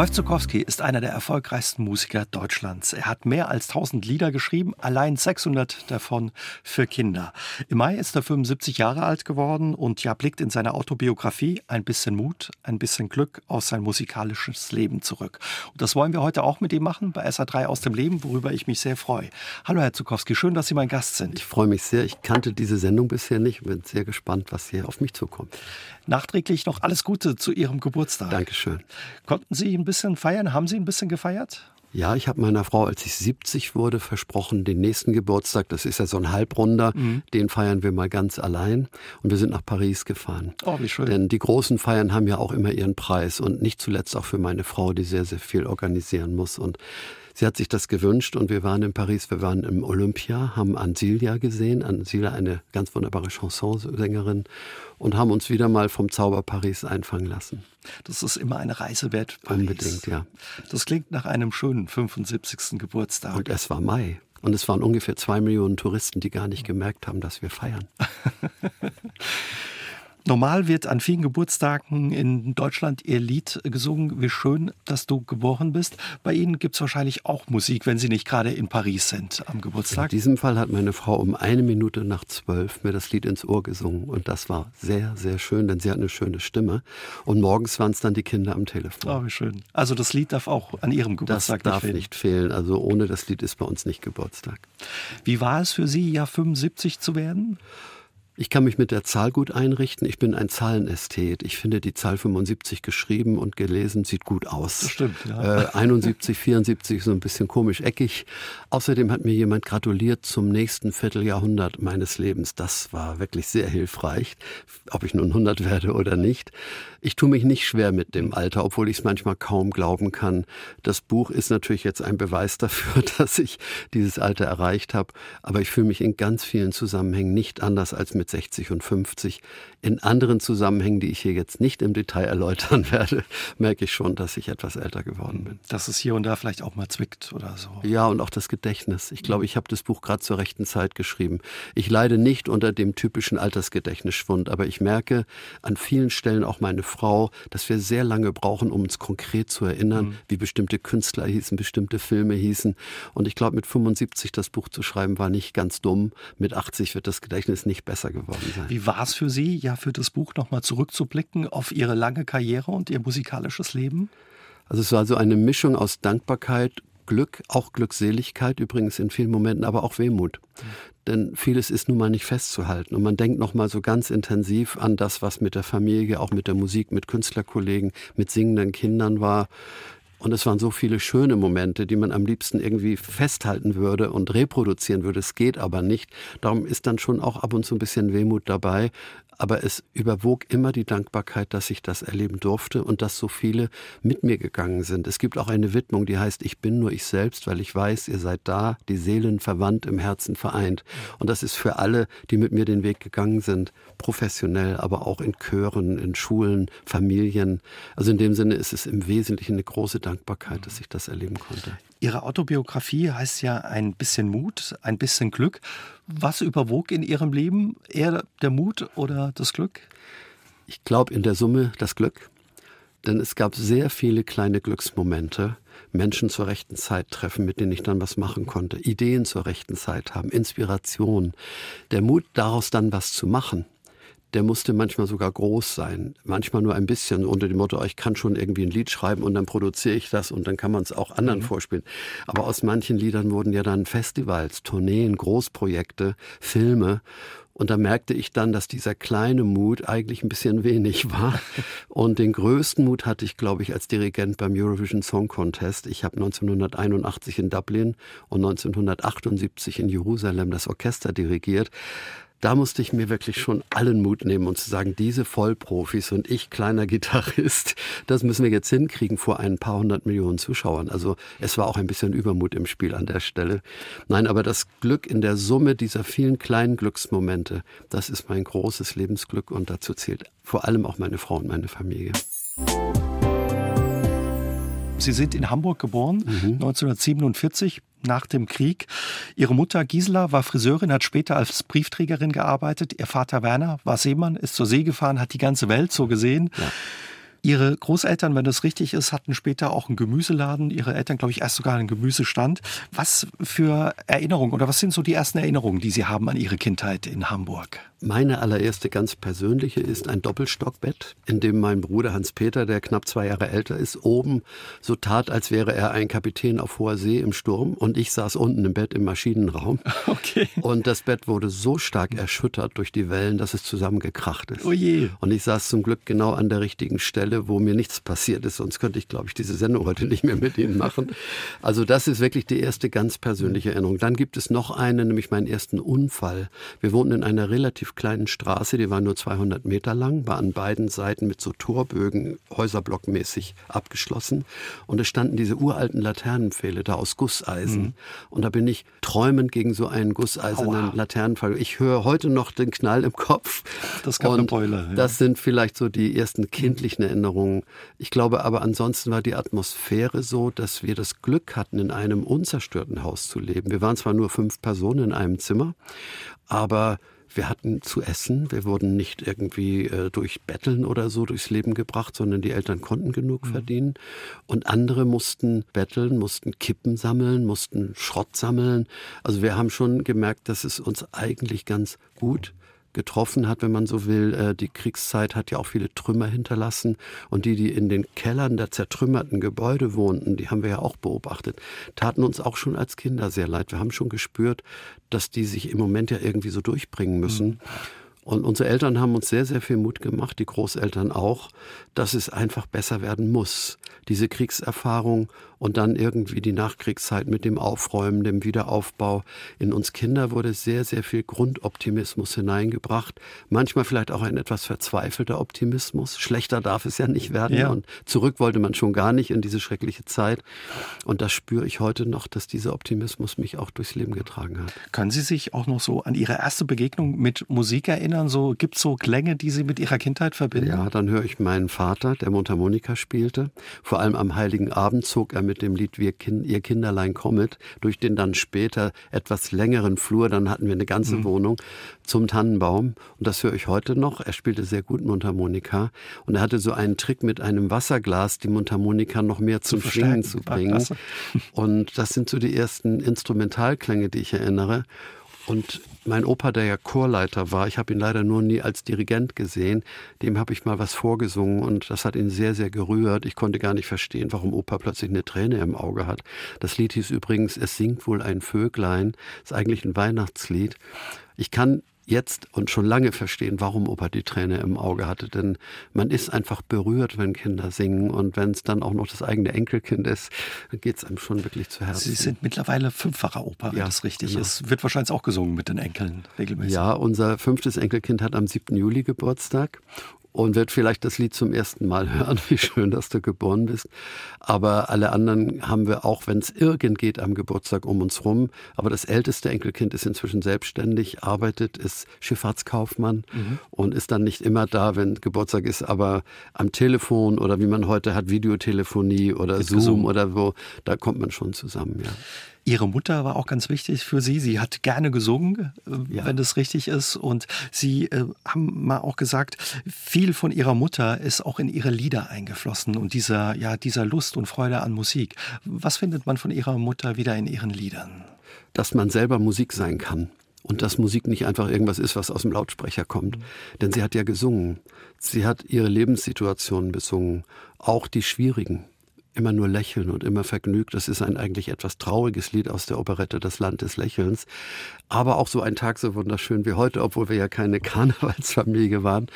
Rolf Zukowski ist einer der erfolgreichsten Musiker Deutschlands. Er hat mehr als 1000 Lieder geschrieben, allein 600 davon für Kinder. Im Mai ist er 75 Jahre alt geworden und ja blickt in seiner Autobiografie ein bisschen Mut, ein bisschen Glück aus sein musikalisches Leben zurück. Und das wollen wir heute auch mit ihm machen bei SA3 aus dem Leben, worüber ich mich sehr freue. Hallo Herr Zukowski, schön, dass Sie mein Gast sind. Ich freue mich sehr. Ich kannte diese Sendung bisher nicht. Bin sehr gespannt, was hier auf mich zukommt. Nachträglich noch alles Gute zu Ihrem Geburtstag. Dankeschön. Konnten Sie ein bisschen feiern? Haben Sie ein bisschen gefeiert? Ja, ich habe meiner Frau, als ich 70 wurde, versprochen, den nächsten Geburtstag, das ist ja so ein Halbrunder, mhm. den feiern wir mal ganz allein. Und wir sind nach Paris gefahren. Oh, wie schön. Denn die großen Feiern haben ja auch immer ihren Preis und nicht zuletzt auch für meine Frau, die sehr, sehr viel organisieren muss. Und Sie hat sich das gewünscht und wir waren in Paris, wir waren im Olympia, haben Ansilia gesehen, Ansilia eine ganz wunderbare Chansonsängerin und haben uns wieder mal vom Zauber Paris einfangen lassen. Das ist immer eine Reise wert. Paris. Unbedingt, ja. Das klingt nach einem schönen 75. Geburtstag. Und es war Mai. Und es waren ungefähr zwei Millionen Touristen, die gar nicht gemerkt haben, dass wir feiern. Normal wird an vielen Geburtstagen in Deutschland ihr Lied gesungen, wie schön, dass du geboren bist. Bei Ihnen gibt es wahrscheinlich auch Musik, wenn Sie nicht gerade in Paris sind am Geburtstag. In diesem Fall hat meine Frau um eine Minute nach zwölf mir das Lied ins Ohr gesungen. Und das war sehr, sehr schön, denn sie hat eine schöne Stimme. Und morgens waren es dann die Kinder am Telefon. Oh, wie schön. Also das Lied darf auch an Ihrem Geburtstag das darf fehlen. nicht fehlen. Also ohne das Lied ist bei uns nicht Geburtstag. Wie war es für Sie, ja 75 zu werden? Ich kann mich mit der Zahl gut einrichten. Ich bin ein Zahlenästhet. Ich finde die Zahl 75 geschrieben und gelesen sieht gut aus. Das stimmt, ja. Äh, 71, 74 so ein bisschen komisch eckig. Außerdem hat mir jemand gratuliert zum nächsten Vierteljahrhundert meines Lebens. Das war wirklich sehr hilfreich, ob ich nun 100 werde oder nicht. Ich tue mich nicht schwer mit dem Alter, obwohl ich es manchmal kaum glauben kann. Das Buch ist natürlich jetzt ein Beweis dafür, dass ich dieses Alter erreicht habe. Aber ich fühle mich in ganz vielen Zusammenhängen nicht anders als mit 60 und 50. In anderen Zusammenhängen, die ich hier jetzt nicht im Detail erläutern werde, merke ich schon, dass ich etwas älter geworden bin. Dass es hier und da vielleicht auch mal zwickt oder so. Ja, und auch das Gedächtnis. Ich glaube, ich habe das Buch gerade zur rechten Zeit geschrieben. Ich leide nicht unter dem typischen Altersgedächtnisschwund, aber ich merke an vielen Stellen auch meine Frau, dass wir sehr lange brauchen, um uns konkret zu erinnern, mhm. wie bestimmte Künstler hießen, bestimmte Filme hießen. Und ich glaube, mit 75 das Buch zu schreiben, war nicht ganz dumm. Mit 80 wird das Gedächtnis nicht besser geworden sein. Wie war es für Sie, ja, für das Buch nochmal zurückzublicken auf Ihre lange Karriere und Ihr musikalisches Leben? Also es war so eine Mischung aus Dankbarkeit, Glück, auch Glückseligkeit übrigens in vielen Momenten, aber auch Wehmut. Mhm. Denn vieles ist nun mal nicht festzuhalten. Und man denkt noch mal so ganz intensiv an das, was mit der Familie, auch mit der Musik, mit Künstlerkollegen, mit singenden Kindern war. Und es waren so viele schöne Momente, die man am liebsten irgendwie festhalten würde und reproduzieren würde. Es geht aber nicht. Darum ist dann schon auch ab und zu ein bisschen Wehmut dabei aber es überwog immer die Dankbarkeit, dass ich das erleben durfte und dass so viele mit mir gegangen sind. Es gibt auch eine Widmung, die heißt, ich bin nur ich selbst, weil ich weiß, ihr seid da, die Seelen verwandt, im Herzen vereint. Und das ist für alle, die mit mir den Weg gegangen sind, professionell, aber auch in Chören, in Schulen, Familien. Also in dem Sinne ist es im Wesentlichen eine große Dankbarkeit, dass ich das erleben konnte. Ihre Autobiografie heißt ja ein bisschen Mut, ein bisschen Glück. Was überwog in Ihrem Leben? Eher der Mut oder das Glück? Ich glaube in der Summe das Glück. Denn es gab sehr viele kleine Glücksmomente, Menschen zur rechten Zeit treffen, mit denen ich dann was machen konnte, Ideen zur rechten Zeit haben, Inspiration, der Mut daraus dann was zu machen der musste manchmal sogar groß sein, manchmal nur ein bisschen unter dem Motto, ich kann schon irgendwie ein Lied schreiben und dann produziere ich das und dann kann man es auch anderen mhm. vorspielen. Aber aus manchen Liedern wurden ja dann Festivals, Tourneen, Großprojekte, Filme und da merkte ich dann, dass dieser kleine Mut eigentlich ein bisschen wenig war. Und den größten Mut hatte ich, glaube ich, als Dirigent beim Eurovision Song Contest. Ich habe 1981 in Dublin und 1978 in Jerusalem das Orchester dirigiert da musste ich mir wirklich schon allen Mut nehmen und zu sagen, diese Vollprofis und ich, kleiner Gitarrist, das müssen wir jetzt hinkriegen vor ein paar hundert Millionen Zuschauern. Also es war auch ein bisschen Übermut im Spiel an der Stelle. Nein, aber das Glück in der Summe dieser vielen kleinen Glücksmomente, das ist mein großes Lebensglück und dazu zählt vor allem auch meine Frau und meine Familie. Sie sind in Hamburg geboren, mhm. 1947. nach dem Krieg. Ihre Mutter Gisela war Friseurin, hat später als Briefträgerin gearbeitet. Ihr Vater Werner war Seemann, ist zur See gefahren, hat die ganze Welt so gesehen. Ja. Ihre Großeltern, wenn das richtig ist, hatten später auch einen Gemüseladen. Ihre Eltern, glaube ich, erst sogar einen Gemüsestand. Was für Erinnerungen oder was sind so die ersten Erinnerungen, die Sie haben an Ihre Kindheit in Hamburg? Meine allererste ganz persönliche ist ein Doppelstockbett, in dem mein Bruder Hans-Peter, der knapp zwei Jahre älter ist, oben so tat, als wäre er ein Kapitän auf hoher See im Sturm und ich saß unten im Bett im Maschinenraum. Okay. Und das Bett wurde so stark erschüttert durch die Wellen, dass es zusammengekracht ist. Oh je. Und ich saß zum Glück genau an der richtigen Stelle, wo mir nichts passiert ist, sonst könnte ich, glaube ich, diese Sendung heute nicht mehr mit Ihnen machen. Also das ist wirklich die erste ganz persönliche Erinnerung. Dann gibt es noch eine, nämlich meinen ersten Unfall. Wir wohnten in einer relativ kleinen Straße, die war nur 200 Meter lang, war an beiden Seiten mit so Torbögen häuserblockmäßig abgeschlossen. Und es standen diese uralten Laternenpfähle da aus Gusseisen. Mhm. Und da bin ich träumend gegen so einen gusseisernen Laternenpfahl. Ich höre heute noch den Knall im Kopf. Das gab eine Beule. Ja. Das sind vielleicht so die ersten kindlichen Erinnerungen. Ich glaube aber ansonsten war die Atmosphäre so, dass wir das Glück hatten, in einem unzerstörten Haus zu leben. Wir waren zwar nur fünf Personen in einem Zimmer, aber wir hatten zu essen, wir wurden nicht irgendwie äh, durch Betteln oder so durchs Leben gebracht, sondern die Eltern konnten genug mhm. verdienen. Und andere mussten betteln, mussten Kippen sammeln, mussten Schrott sammeln. Also wir haben schon gemerkt, dass es uns eigentlich ganz gut getroffen hat, wenn man so will. Äh, die Kriegszeit hat ja auch viele Trümmer hinterlassen und die, die in den Kellern der zertrümmerten Gebäude wohnten, die haben wir ja auch beobachtet, taten uns auch schon als Kinder sehr leid. Wir haben schon gespürt, dass die sich im Moment ja irgendwie so durchbringen müssen. Mhm. Und unsere Eltern haben uns sehr, sehr viel Mut gemacht, die Großeltern auch, dass es einfach besser werden muss. Diese Kriegserfahrung und dann irgendwie die Nachkriegszeit mit dem Aufräumen, dem Wiederaufbau. In uns Kinder wurde sehr, sehr viel Grundoptimismus hineingebracht. Manchmal vielleicht auch ein etwas verzweifelter Optimismus. Schlechter darf es ja nicht werden. Ja. Und zurück wollte man schon gar nicht in diese schreckliche Zeit. Und das spüre ich heute noch, dass dieser Optimismus mich auch durchs Leben getragen hat. Können Sie sich auch noch so an Ihre erste Begegnung mit Musik erinnern? So, gibt es so Klänge, die Sie mit Ihrer Kindheit verbinden? Ja, dann höre ich meinen Vater, der Mundharmonika spielte. Vor allem am Heiligen Abend zog er mit dem Lied Wir kind, Ihr Kinderlein kommet durch den dann später etwas längeren Flur, dann hatten wir eine ganze mhm. Wohnung, zum Tannenbaum. Und das höre ich heute noch. Er spielte sehr gut Mundharmonika. Und er hatte so einen Trick mit einem Wasserglas, die Mundharmonika noch mehr zum Schwingen zu bringen. Und das sind so die ersten Instrumentalklänge, die ich erinnere. Und mein Opa, der ja Chorleiter war, ich habe ihn leider nur nie als Dirigent gesehen, dem habe ich mal was vorgesungen und das hat ihn sehr, sehr gerührt. Ich konnte gar nicht verstehen, warum Opa plötzlich eine Träne im Auge hat. Das Lied hieß übrigens Es singt wohl ein Vöglein, ist eigentlich ein Weihnachtslied. Ich kann jetzt und schon lange verstehen, warum Opa die Träne im Auge hatte. Denn man ist einfach berührt, wenn Kinder singen. Und wenn es dann auch noch das eigene Enkelkind ist, dann geht es einem schon wirklich zu Herzen. Sie sind mittlerweile fünffacher Opa, wenn ja, das richtig genau. ist. Wird wahrscheinlich auch gesungen mit den Enkeln regelmäßig. Ja, unser fünftes Enkelkind hat am 7. Juli Geburtstag und wird vielleicht das Lied zum ersten Mal hören, wie schön, dass du geboren bist. Aber alle anderen haben wir auch, wenn es irgend geht, am Geburtstag um uns rum. Aber das älteste Enkelkind ist inzwischen selbstständig, arbeitet, ist Schifffahrtskaufmann mhm. und ist dann nicht immer da, wenn Geburtstag ist, aber am Telefon oder wie man heute hat, Videotelefonie oder Zoom gesungen. oder wo, da kommt man schon zusammen, ja. Ihre Mutter war auch ganz wichtig für Sie. Sie hat gerne gesungen, äh, ja. wenn das richtig ist. Und Sie äh, haben mal auch gesagt, viel von Ihrer Mutter ist auch in Ihre Lieder eingeflossen und dieser, ja, dieser Lust und Freude an Musik. Was findet man von Ihrer Mutter wieder in Ihren Liedern? Dass man selber Musik sein kann. Und dass Musik nicht einfach irgendwas ist, was aus dem Lautsprecher kommt. Mhm. Denn sie hat ja gesungen. Sie hat ihre Lebenssituationen besungen. Auch die schwierigen immer nur lächeln und immer vergnügt. Das ist ein eigentlich etwas trauriges Lied aus der Operette Das Land des Lächelns. Aber auch so ein Tag so wunderschön wie heute, obwohl wir ja keine Karnevalsfamilie waren.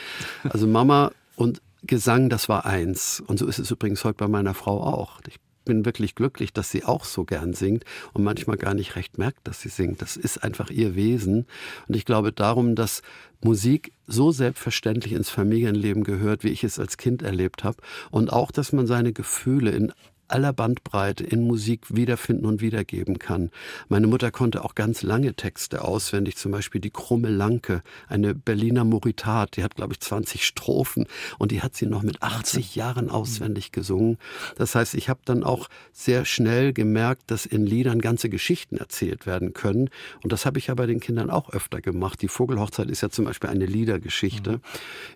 Also Mama und Gesang, das war eins. Und so ist es übrigens heute bei meiner Frau auch. Ich bin wirklich glücklich, dass sie auch so gern singt und manchmal gar nicht recht merkt, dass sie singt. Das ist einfach ihr Wesen. Und ich glaube darum, dass Musik so selbstverständlich ins Familienleben gehört, wie ich es als Kind erlebt habe. Und auch, dass man seine Gefühle in aller Bandbreite in Musik wiederfinden und wiedergeben kann. Meine Mutter konnte auch ganz lange Texte auswendig, zum Beispiel die Krumme Lanke, eine Berliner Moritat, die hat, glaube ich, 20 Strophen und die hat sie noch mit 80 Jahren auswendig gesungen. Das heißt, ich habe dann auch sehr schnell gemerkt, dass in Liedern ganze Geschichten erzählt werden können. Und das habe ich ja bei den Kindern auch öfter gemacht. Die Vogelhochzeit ist ja zum Beispiel eine Liedergeschichte. Mhm.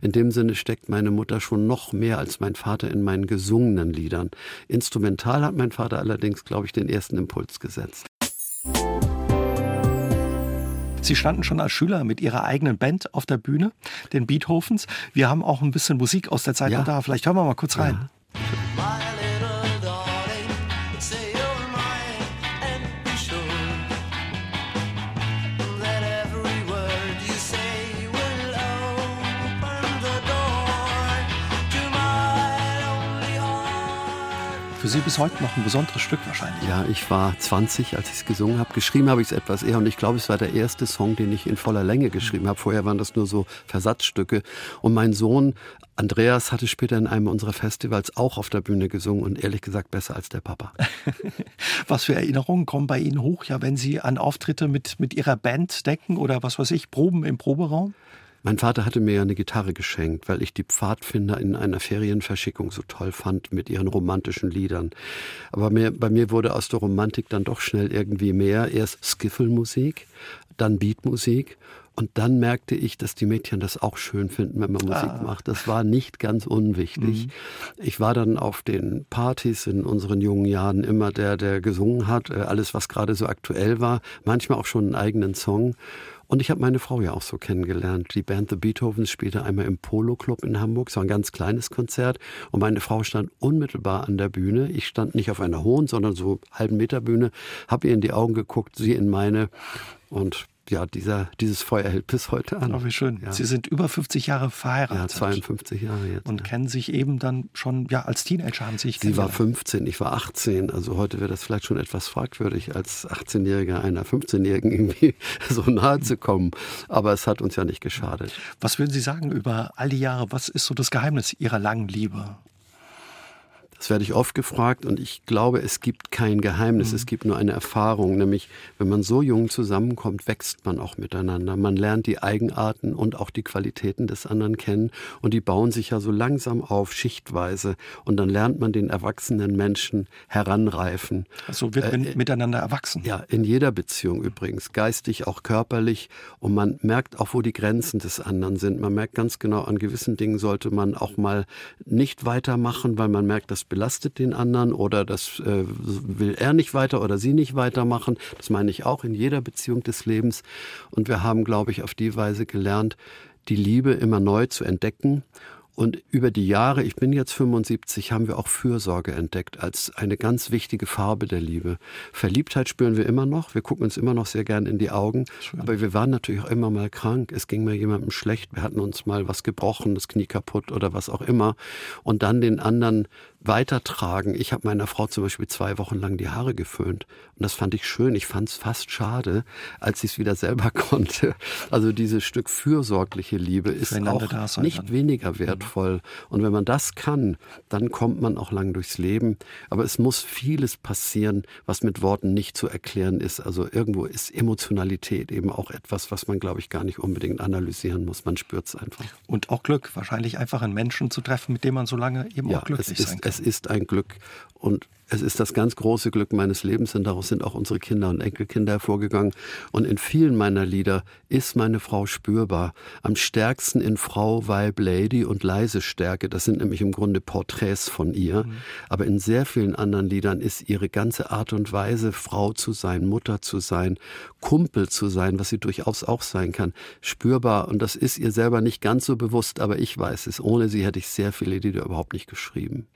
In dem Sinne steckt meine Mutter schon noch mehr als mein Vater in meinen gesungenen Liedern. Instrumental hat mein Vater allerdings, glaube ich, den ersten Impuls gesetzt. Sie standen schon als Schüler mit Ihrer eigenen Band auf der Bühne, den Beethovens. Wir haben auch ein bisschen Musik aus der Zeit ja. da. Vielleicht hören wir mal kurz rein. Ja. Für Sie bis heute noch ein besonderes Stück wahrscheinlich. Ja, ich war 20, als ich es gesungen habe. Geschrieben habe ich es etwas eher und ich glaube, es war der erste Song, den ich in voller Länge geschrieben habe. Vorher waren das nur so Versatzstücke. Und mein Sohn Andreas hatte später in einem unserer Festivals auch auf der Bühne gesungen und ehrlich gesagt besser als der Papa. was für Erinnerungen kommen bei Ihnen hoch, ja, wenn Sie an Auftritte mit, mit Ihrer Band denken oder was weiß ich, Proben im Proberaum? Mein Vater hatte mir ja eine Gitarre geschenkt, weil ich die Pfadfinder in einer Ferienverschickung so toll fand mit ihren romantischen Liedern. Aber mir, bei mir wurde aus der Romantik dann doch schnell irgendwie mehr. Erst Skiffelmusik, dann Beatmusik und dann merkte ich, dass die Mädchen das auch schön finden, wenn man Musik ah. macht. Das war nicht ganz unwichtig. Mhm. Ich war dann auf den Partys in unseren jungen Jahren immer der, der gesungen hat, äh, alles, was gerade so aktuell war, manchmal auch schon einen eigenen Song. Und ich habe meine Frau ja auch so kennengelernt. Die Band The Beethovens spielte einmal im Polo Club in Hamburg. Es war ein ganz kleines Konzert. Und meine Frau stand unmittelbar an der Bühne. Ich stand nicht auf einer hohen, sondern so halben Meter Bühne, habe ihr in die Augen geguckt, sie in meine. Und ja, dieser, dieses Feuer hält bis heute an. Oh, wie schön. Ja. Sie sind über 50 Jahre verheiratet. Ja, 52 Jahre jetzt. Und ja. kennen sich eben dann schon, ja, als Teenager haben sich Sie war 15, ich war 18. Also heute wäre das vielleicht schon etwas fragwürdig, als 18-Jähriger einer 15-Jährigen irgendwie so nahe zu kommen. Aber es hat uns ja nicht geschadet. Was würden Sie sagen über all die Jahre? Was ist so das Geheimnis Ihrer langen Liebe? Das werde ich oft gefragt und ich glaube, es gibt kein Geheimnis, mhm. es gibt nur eine Erfahrung, nämlich wenn man so jung zusammenkommt, wächst man auch miteinander. Man lernt die Eigenarten und auch die Qualitäten des anderen kennen und die bauen sich ja so langsam auf, schichtweise und dann lernt man den erwachsenen Menschen heranreifen. Also wird man äh, miteinander erwachsen. Ja, in jeder Beziehung übrigens, geistig, auch körperlich und man merkt auch, wo die Grenzen des anderen sind. Man merkt ganz genau, an gewissen Dingen sollte man auch mal nicht weitermachen, weil man merkt, das belastet den anderen oder das äh, will er nicht weiter oder sie nicht weitermachen. Das meine ich auch in jeder Beziehung des Lebens. Und wir haben, glaube ich, auf die Weise gelernt, die Liebe immer neu zu entdecken und über die Jahre, ich bin jetzt 75, haben wir auch Fürsorge entdeckt als eine ganz wichtige Farbe der Liebe. Verliebtheit spüren wir immer noch. Wir gucken uns immer noch sehr gern in die Augen. Schön. Aber wir waren natürlich auch immer mal krank. Es ging mal jemandem schlecht. Wir hatten uns mal was gebrochen, das Knie kaputt oder was auch immer. Und dann den anderen weitertragen. Ich habe meiner Frau zum Beispiel zwei Wochen lang die Haare geföhnt. Und das fand ich schön. Ich fand es fast schade, als ich es wieder selber konnte. Also dieses Stück fürsorgliche Liebe ist auch nicht dann. weniger mhm. wertvoll. Und wenn man das kann, dann kommt man auch lang durchs Leben. Aber es muss vieles passieren, was mit Worten nicht zu erklären ist. Also irgendwo ist Emotionalität eben auch etwas, was man, glaube ich, gar nicht unbedingt analysieren muss. Man spürt es einfach. Und auch Glück, wahrscheinlich einfach einen Menschen zu treffen, mit dem man so lange eben ja, auch glücklich sein kann es ist ein Glück. Und es ist das ganz große Glück meines Lebens und daraus sind auch unsere Kinder und Enkelkinder hervorgegangen. Und in vielen meiner Lieder ist meine Frau spürbar. Am stärksten in Frau, Weib, Lady und leise Stärke. Das sind nämlich im Grunde Porträts von ihr. Mhm. Aber in sehr vielen anderen Liedern ist ihre ganze Art und Weise, Frau zu sein, Mutter zu sein, Kumpel zu sein, was sie durchaus auch sein kann, spürbar. Und das ist ihr selber nicht ganz so bewusst, aber ich weiß es. Ohne sie hätte ich sehr viele Lieder überhaupt nicht geschrieben.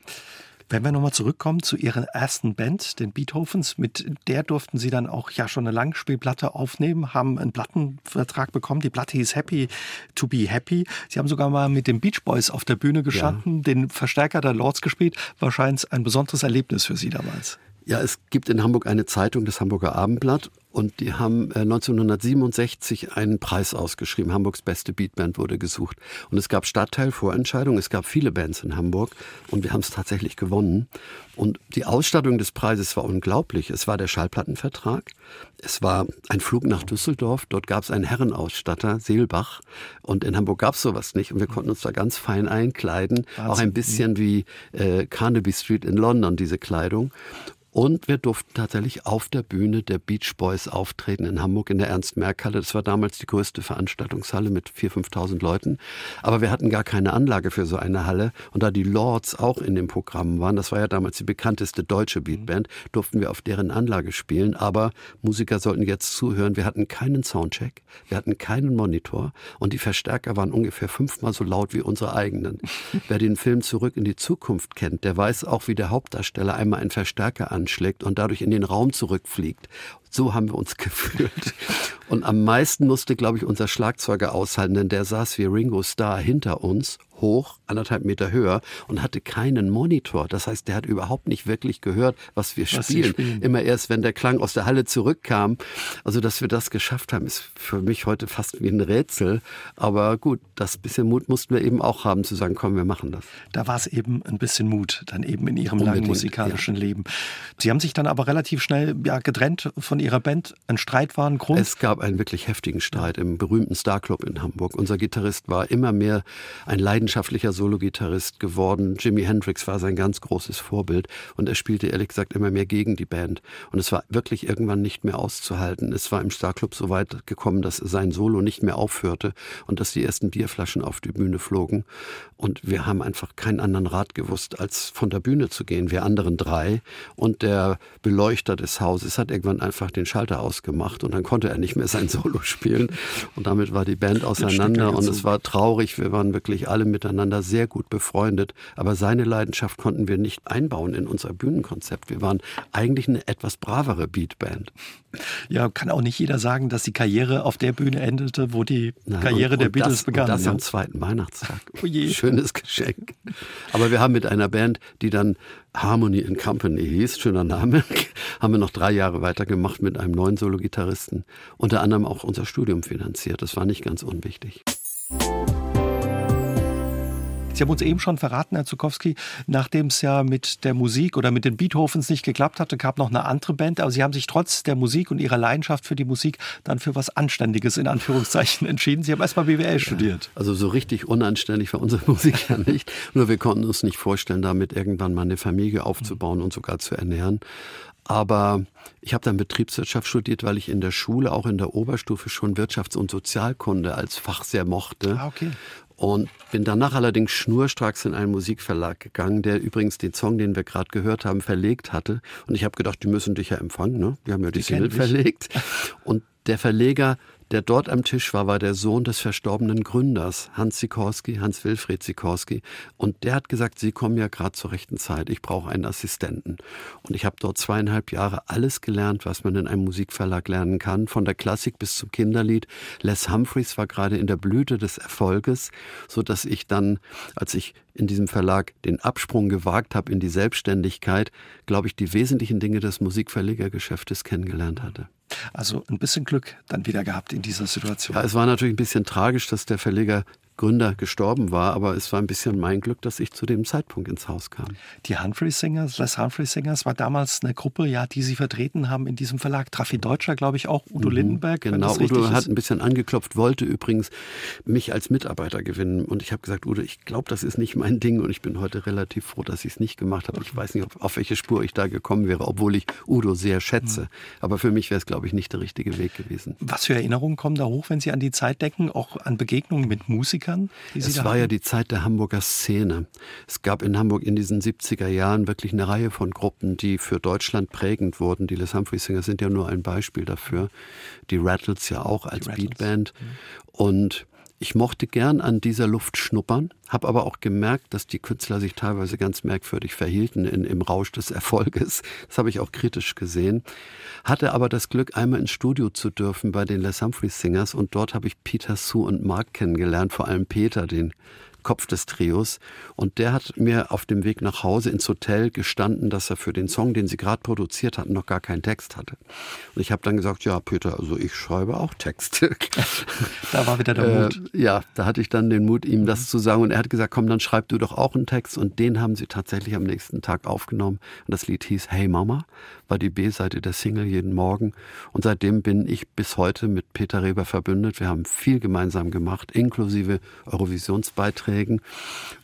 Wenn wir nochmal zurückkommen zu Ihrer ersten Band, den Beethovens, mit der durften Sie dann auch ja schon eine Langspielplatte aufnehmen, haben einen Plattenvertrag bekommen. Die Platte hieß Happy to be Happy. Sie haben sogar mal mit den Beach Boys auf der Bühne gestanden, ja. den Verstärker der Lords gespielt. Wahrscheinlich ein besonderes Erlebnis für Sie damals. Ja, es gibt in Hamburg eine Zeitung, das Hamburger Abendblatt, und die haben 1967 äh, einen Preis ausgeschrieben. Hamburgs beste Beatband wurde gesucht. Und es gab Stadtteilvorentscheidungen. Es gab viele Bands in Hamburg. Und wir haben es tatsächlich gewonnen. Und die Ausstattung des Preises war unglaublich. Es war der Schallplattenvertrag. Es war ein Flug nach Düsseldorf. Dort gab es einen Herrenausstatter, Seelbach. Und in Hamburg gab es sowas nicht. Und wir konnten uns da ganz fein einkleiden. Wahnsinn. Auch ein bisschen wie äh, Carnaby Street in London, diese Kleidung. Und wir durften tatsächlich auf der Bühne der Beach Boys auftreten in Hamburg in der Ernst-Merck-Halle. Das war damals die größte Veranstaltungshalle mit 4.000, 5.000 Leuten. Aber wir hatten gar keine Anlage für so eine Halle. Und da die Lords auch in dem Programm waren, das war ja damals die bekannteste deutsche Beatband, durften wir auf deren Anlage spielen. Aber Musiker sollten jetzt zuhören. Wir hatten keinen Soundcheck. Wir hatten keinen Monitor. Und die Verstärker waren ungefähr fünfmal so laut wie unsere eigenen. Wer den Film Zurück in die Zukunft kennt, der weiß auch, wie der Hauptdarsteller einmal einen Verstärker an anschlägt und dadurch in den Raum zurückfliegt. So haben wir uns gefühlt. Und am meisten musste, glaube ich, unser Schlagzeuger aushalten, denn der saß wie Ringo Starr hinter uns hoch, anderthalb Meter höher und hatte keinen Monitor. Das heißt, der hat überhaupt nicht wirklich gehört, was wir was spielen. spielen. Immer erst, wenn der Klang aus der Halle zurückkam. Also, dass wir das geschafft haben, ist für mich heute fast wie ein Rätsel. Aber gut, das bisschen Mut mussten wir eben auch haben, zu sagen, komm, wir machen das. Da war es eben ein bisschen Mut, dann eben in Ihrem Unbedingt, langen musikalischen ja. Leben. Sie haben sich dann aber relativ schnell ja, getrennt von Ihrer Band. Ein Streit war ein Grund? Es gab einen wirklich heftigen Streit im berühmten Star Club in Hamburg. Unser Gitarrist war immer mehr ein leidenschaftlicher Sologitarrist geworden. Jimi Hendrix war sein ganz großes Vorbild und er spielte ehrlich gesagt immer mehr gegen die Band. Und es war wirklich irgendwann nicht mehr auszuhalten. Es war im Starclub so weit gekommen, dass sein Solo nicht mehr aufhörte und dass die ersten Bierflaschen auf die Bühne flogen. Und wir haben einfach keinen anderen Rat gewusst, als von der Bühne zu gehen. Wir anderen drei. Und der Beleuchter des Hauses hat irgendwann einfach den Schalter ausgemacht und dann konnte er nicht mehr sein Solo spielen. Und damit war die Band auseinander und es war traurig. Wir waren wirklich alle mit miteinander sehr gut befreundet, aber seine Leidenschaft konnten wir nicht einbauen in unser Bühnenkonzept. Wir waren eigentlich eine etwas bravere Beatband. Ja, kann auch nicht jeder sagen, dass die Karriere auf der Bühne endete, wo die Nein, Karriere und, der Beatles das, begann. Und das ja. am zweiten Weihnachtstag. Oh Schönes Geschenk. Aber wir haben mit einer Band, die dann Harmony in Company hieß, schöner Name, haben wir noch drei Jahre weitergemacht mit einem neuen Solo-Gitarristen. Unter anderem auch unser Studium finanziert. Das war nicht ganz unwichtig. Sie haben uns eben schon verraten, Herr Zukowski, nachdem es ja mit der Musik oder mit den Beethovens nicht geklappt hatte, gab noch eine andere Band, aber Sie haben sich trotz der Musik und Ihrer Leidenschaft für die Musik dann für was Anständiges in Anführungszeichen entschieden. Sie haben erstmal BWL studiert. Also so richtig unanständig war unsere Musik ja nicht. Nur wir konnten uns nicht vorstellen, damit irgendwann mal eine Familie aufzubauen und sogar zu ernähren. Aber ich habe dann Betriebswirtschaft studiert, weil ich in der Schule, auch in der Oberstufe, schon Wirtschafts- und Sozialkunde als Fach sehr mochte. Ah, okay. Und bin danach allerdings schnurstracks in einen Musikverlag gegangen, der übrigens den Song, den wir gerade gehört haben, verlegt hatte. Und ich habe gedacht, die müssen dich ja empfangen, ne? Die haben ja die, die Single verlegt. Und der Verleger der dort am Tisch war, war der Sohn des verstorbenen Gründers, Hans Sikorski, Hans-Wilfried Sikorski. Und der hat gesagt, Sie kommen ja gerade zur rechten Zeit, ich brauche einen Assistenten. Und ich habe dort zweieinhalb Jahre alles gelernt, was man in einem Musikverlag lernen kann, von der Klassik bis zum Kinderlied. Les Humphreys war gerade in der Blüte des Erfolges, so dass ich dann, als ich in diesem Verlag den Absprung gewagt habe in die Selbstständigkeit, glaube ich, die wesentlichen Dinge des Musikverlegergeschäftes kennengelernt hatte. Also ein bisschen Glück dann wieder gehabt in dieser Situation. Ja, es war natürlich ein bisschen tragisch, dass der Verleger Gründer gestorben war, aber es war ein bisschen mein Glück, dass ich zu dem Zeitpunkt ins Haus kam. Die Humphrey Singers, Les Humphrey Singers war damals eine Gruppe, ja, die Sie vertreten haben in diesem Verlag. Traffi Deutscher, glaube ich, auch Udo mhm, Lindenberg. Genau, Udo hat ein bisschen angeklopft, wollte übrigens mich als Mitarbeiter gewinnen und ich habe gesagt, Udo, ich glaube, das ist nicht mein Ding und ich bin heute relativ froh, dass ich es nicht gemacht habe. Ich weiß nicht, auf, auf, welche Spur ich da gekommen wäre, obwohl ich Udo sehr schätze. Mhm. Aber für mich wäre es, glaube ich, nicht der richtige Weg gewesen. Was für Erinnerungen kommen da hoch, wenn Sie an die Zeit denken, auch an Begegnungen mit Musikern? Sie es war ja die Zeit der Hamburger Szene. Es gab in Hamburg in diesen 70er Jahren wirklich eine Reihe von Gruppen, die für Deutschland prägend wurden. Die Les Humphrey Singers sind ja nur ein Beispiel dafür. Die Rattles ja auch als Beatband. Mhm. Und ich mochte gern an dieser Luft schnuppern, habe aber auch gemerkt, dass die Künstler sich teilweise ganz merkwürdig verhielten in, im Rausch des Erfolges. Das habe ich auch kritisch gesehen. Hatte aber das Glück, einmal ins Studio zu dürfen bei den Les Humphrey Singers und dort habe ich Peter Sue und Mark kennengelernt, vor allem Peter, den Kopf des Trios. Und der hat mir auf dem Weg nach Hause ins Hotel gestanden, dass er für den Song, den sie gerade produziert hatten, noch gar keinen Text hatte. Und ich habe dann gesagt, ja, Peter, also ich schreibe auch Texte. Da war wieder der Mut. Äh, ja, da hatte ich dann den Mut, ihm das zu sagen. Und er hat gesagt, komm, dann schreib du doch auch einen Text. Und den haben sie tatsächlich am nächsten Tag aufgenommen. Und das Lied hieß Hey Mama, war die B-Seite der Single jeden Morgen. Und seitdem bin ich bis heute mit Peter Reber verbündet. Wir haben viel gemeinsam gemacht, inklusive Eurovisionsbeiträgen.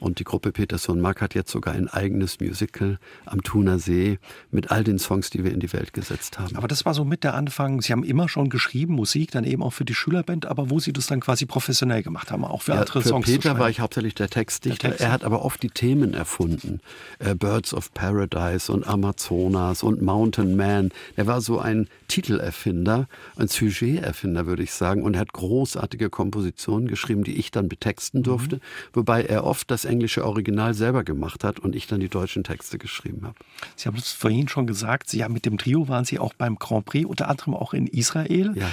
Und die Gruppe Peterson Mark hat jetzt sogar ein eigenes Musical am Thuner See mit all den Songs, die wir in die Welt gesetzt haben. Aber das war so mit der Anfang. Sie haben immer schon geschrieben, Musik, dann eben auch für die Schülerband, aber wo Sie das dann quasi professionell gemacht haben, auch für ja, andere für Songs. Für Peter war ich hauptsächlich der Textdichter. Der Text. Er hat aber oft die Themen erfunden. Äh, Birds of Paradise und Amazonas und Mountain Man. Er war so ein Titelerfinder, ein Sujet-Erfinder, würde ich sagen. Und er hat großartige Kompositionen geschrieben, die ich dann betexten durfte, mhm. wobei er oft das englische Original selber gemacht hat und ich dann die deutschen Texte geschrieben habe. Sie haben es vorhin schon gesagt, Sie haben mit dem Trio waren Sie auch beim Grand Prix, unter anderem auch in Israel. Ja.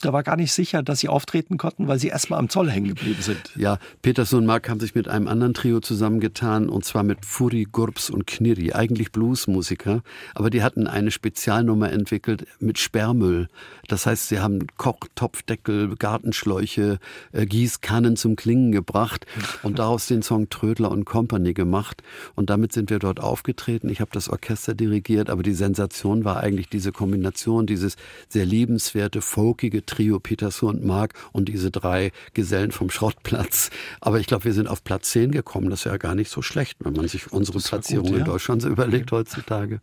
Da war gar nicht sicher, dass Sie auftreten konnten, weil Sie erstmal am Zoll hängen geblieben sind. Ja, Peterson und Mark haben sich mit einem anderen Trio zusammengetan und zwar mit Furi, Gurbs und Knirri, eigentlich Bluesmusiker, aber die hatten eine Spezialnummer entwickelt mit Sperrmüll. Das heißt, sie haben Kochtopfdeckel, Gartenschläuche, äh, Gießkannen zum Klingen gebracht und daraus den Song Trödler und Company gemacht. Und damit sind wir dort aufgetreten. Ich habe das Orchester dirigiert, aber die Sensation war eigentlich diese Kombination, dieses sehr liebenswerte, folkige Trio Peterson und Mark und diese drei Gesellen vom Schrottplatz. Aber ich glaube, wir sind auf Platz 10 gekommen. Das ist ja gar nicht so schlecht, wenn man sich unsere Platzierung gut, ja. in Deutschland so überlegt heutzutage.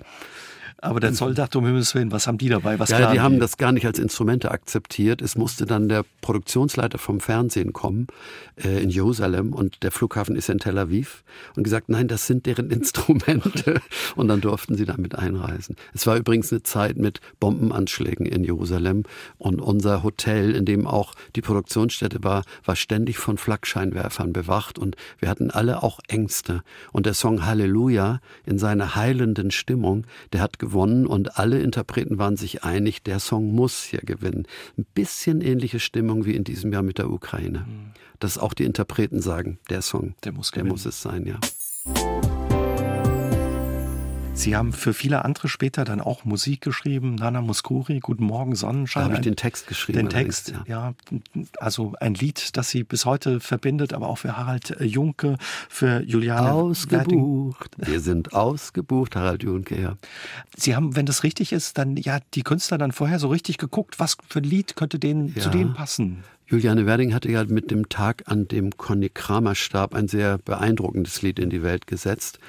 Aber der Zoll dachte, um Himmels Willen, was haben die dabei? Was ja, die haben das gar nicht als Instrumente akzeptiert. Es musste dann der Produktionsleiter vom Fernsehen kommen äh, in Jerusalem und der Flughafen ist in Tel Aviv und gesagt, nein, das sind deren Instrumente. und dann durften sie damit einreisen. Es war übrigens eine Zeit mit Bombenanschlägen in Jerusalem und unser Hotel, in dem auch die Produktionsstätte war, war ständig von Flakscheinwerfern bewacht und wir hatten alle auch Ängste. Und der Song Halleluja in seiner heilenden Stimmung, der hat gewonnen und alle Interpreten waren sich einig, der Song muss hier gewinnen. Ein bisschen ähnliche Stimmung wie in diesem Jahr mit der Ukraine. Mhm. Dass auch die Interpreten sagen, der Song, der muss, der muss es sein, ja. Sie haben für viele andere später dann auch Musik geschrieben. Nana Muskuri, Guten Morgen Sonnenschein. Da habe ich den Text geschrieben. Den Text, ja. ja. Also ein Lied, das Sie bis heute verbindet, aber auch für Harald Junke, für Juliane. Ausgebucht. Wir sind ausgebucht, Harald Junke, ja. Sie haben, wenn das richtig ist, dann ja die Künstler dann vorher so richtig geguckt, was für ein Lied könnte denen ja. zu denen passen. Juliane Werding hatte ja mit dem Tag, an dem Conny Kramer starb, ein sehr beeindruckendes Lied in die Welt gesetzt.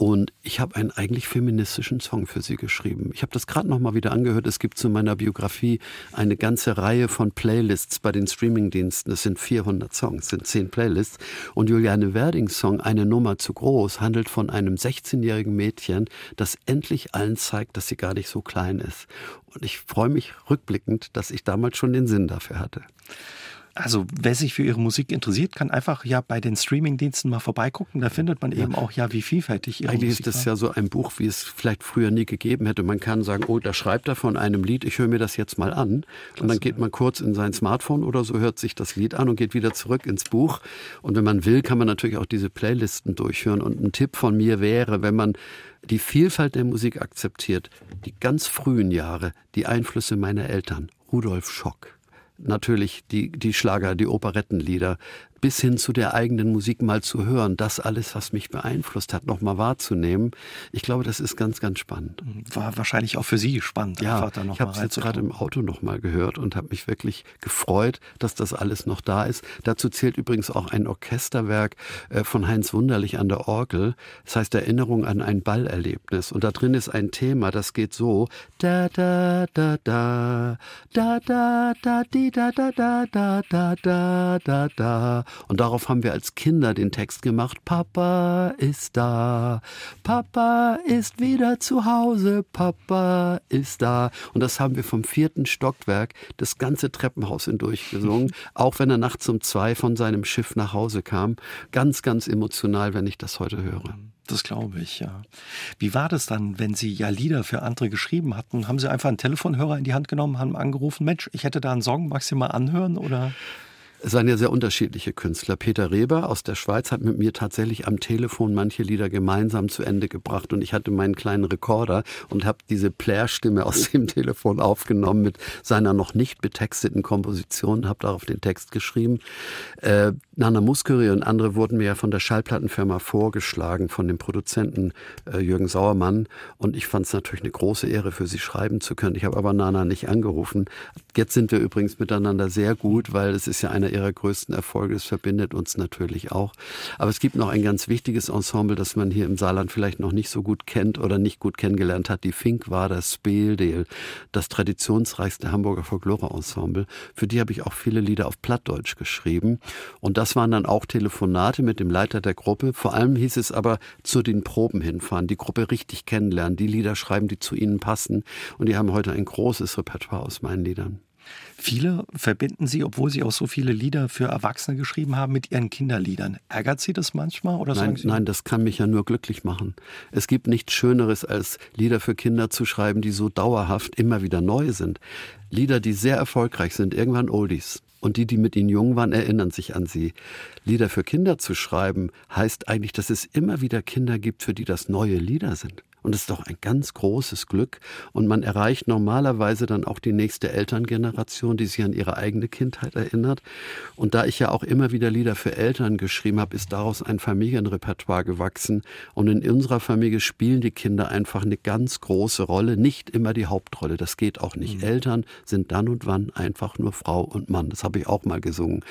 Und ich habe einen eigentlich feministischen Song für sie geschrieben. Ich habe das gerade noch mal wieder angehört. Es gibt zu meiner Biografie eine ganze Reihe von Playlists bei den Streamingdiensten. Es sind 400 Songs, sind 10 Playlists. Und Juliane Werdings Song Eine Nummer zu groß handelt von einem 16-jährigen Mädchen, das endlich allen zeigt, dass sie gar nicht so klein ist. Und ich freue mich rückblickend, dass ich damals schon den Sinn dafür hatte. Also wer sich für ihre Musik interessiert, kann einfach ja bei den Streamingdiensten mal vorbeigucken. Da findet man ja. eben auch ja, wie vielfältig ihre Eigentlich Musik ist das war. ja so ein Buch, wie es vielleicht früher nie gegeben hätte. Man kann sagen, oh, da schreibt er von einem Lied, ich höre mir das jetzt mal an. Klasse. Und dann geht man kurz in sein Smartphone oder so, hört sich das Lied an und geht wieder zurück ins Buch. Und wenn man will, kann man natürlich auch diese Playlisten durchhören. Und ein Tipp von mir wäre, wenn man die Vielfalt der Musik akzeptiert, die ganz frühen Jahre, die Einflüsse meiner Eltern, Rudolf Schock, natürlich die, die Schlager, die Operettenlieder, bis hin zu der eigenen Musik mal zu hören, das alles, was mich beeinflusst hat, nochmal wahrzunehmen. Ich glaube, das ist ganz, ganz spannend. War wahrscheinlich auch für Sie spannend. Ja, ich habe es jetzt gerade im Auto nochmal gehört und habe mich wirklich gefreut, dass das alles noch da ist. Dazu zählt übrigens auch ein Orchesterwerk äh, von Heinz Wunderlich an der Orgel. Das heißt Erinnerung an ein Ballerlebnis. Und da drin ist ein Thema, das geht so. Da, da, da, da, da, da, da, di, da, da, da, da, da, da, da, da. Und darauf haben wir als Kinder den Text gemacht. Papa ist da. Papa ist wieder zu Hause. Papa ist da. Und das haben wir vom vierten Stockwerk das ganze Treppenhaus hindurch gesungen. auch wenn er nachts um zwei von seinem Schiff nach Hause kam. Ganz, ganz emotional, wenn ich das heute höre. Das glaube ich, ja. Wie war das dann, wenn Sie ja Lieder für andere geschrieben hatten? Haben Sie einfach einen Telefonhörer in die Hand genommen, haben angerufen, Mensch, ich hätte da einen Song, magst du mal anhören? Oder? Es waren ja sehr unterschiedliche Künstler. Peter Reber aus der Schweiz hat mit mir tatsächlich am Telefon manche Lieder gemeinsam zu Ende gebracht und ich hatte meinen kleinen Rekorder und habe diese Plärstimme aus dem Telefon aufgenommen mit seiner noch nicht betexteten Komposition, habe darauf den Text geschrieben. Äh, Nana Muskuri und andere wurden mir ja von der Schallplattenfirma vorgeschlagen, von dem Produzenten äh, Jürgen Sauermann und ich fand es natürlich eine große Ehre für sie schreiben zu können. Ich habe aber Nana nicht angerufen. Jetzt sind wir übrigens miteinander sehr gut, weil es ist ja einer ihrer größten Erfolge. Es verbindet uns natürlich auch. Aber es gibt noch ein ganz wichtiges Ensemble, das man hier im Saarland vielleicht noch nicht so gut kennt oder nicht gut kennengelernt hat. Die Fink war das Speeldeel, das traditionsreichste Hamburger Folklore-Ensemble. Für die habe ich auch viele Lieder auf Plattdeutsch geschrieben. Und das waren dann auch Telefonate mit dem Leiter der Gruppe. Vor allem hieß es aber zu den Proben hinfahren, die Gruppe richtig kennenlernen, die Lieder schreiben, die zu ihnen passen. Und die haben heute ein großes Repertoire aus meinen Liedern. Viele verbinden Sie, obwohl Sie auch so viele Lieder für Erwachsene geschrieben haben, mit Ihren Kinderliedern. Ärgert Sie das manchmal? Oder nein, nein, das kann mich ja nur glücklich machen. Es gibt nichts Schöneres, als Lieder für Kinder zu schreiben, die so dauerhaft immer wieder neu sind. Lieder, die sehr erfolgreich sind, irgendwann Oldies. Und die, die mit ihnen jung waren, erinnern sich an sie. Lieder für Kinder zu schreiben, heißt eigentlich, dass es immer wieder Kinder gibt, für die das neue Lieder sind. Und das ist doch ein ganz großes Glück. Und man erreicht normalerweise dann auch die nächste Elterngeneration, die sich an ihre eigene Kindheit erinnert. Und da ich ja auch immer wieder Lieder für Eltern geschrieben habe, ist daraus ein Familienrepertoire gewachsen. Und in unserer Familie spielen die Kinder einfach eine ganz große Rolle, nicht immer die Hauptrolle. Das geht auch nicht. Mhm. Eltern sind dann und wann einfach nur Frau und Mann. Das habe ich auch mal gesungen.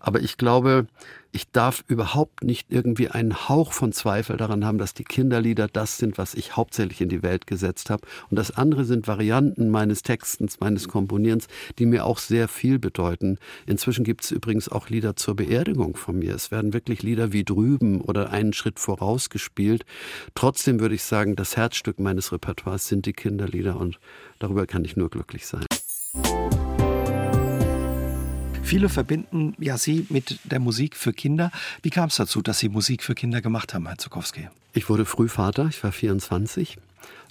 Aber ich glaube, ich darf überhaupt nicht irgendwie einen Hauch von Zweifel daran haben, dass die Kinderlieder das sind, was ich hauptsächlich in die Welt gesetzt habe. Und das andere sind Varianten meines Textens, meines Komponierens, die mir auch sehr viel bedeuten. Inzwischen gibt es übrigens auch Lieder zur Beerdigung von mir. Es werden wirklich Lieder wie drüben oder einen Schritt voraus gespielt. Trotzdem würde ich sagen, das Herzstück meines Repertoires sind die Kinderlieder und darüber kann ich nur glücklich sein. Viele verbinden ja Sie mit der Musik für Kinder. Wie kam es dazu, dass Sie Musik für Kinder gemacht haben, Herr Zukowski? Ich wurde früh Vater, ich war 24,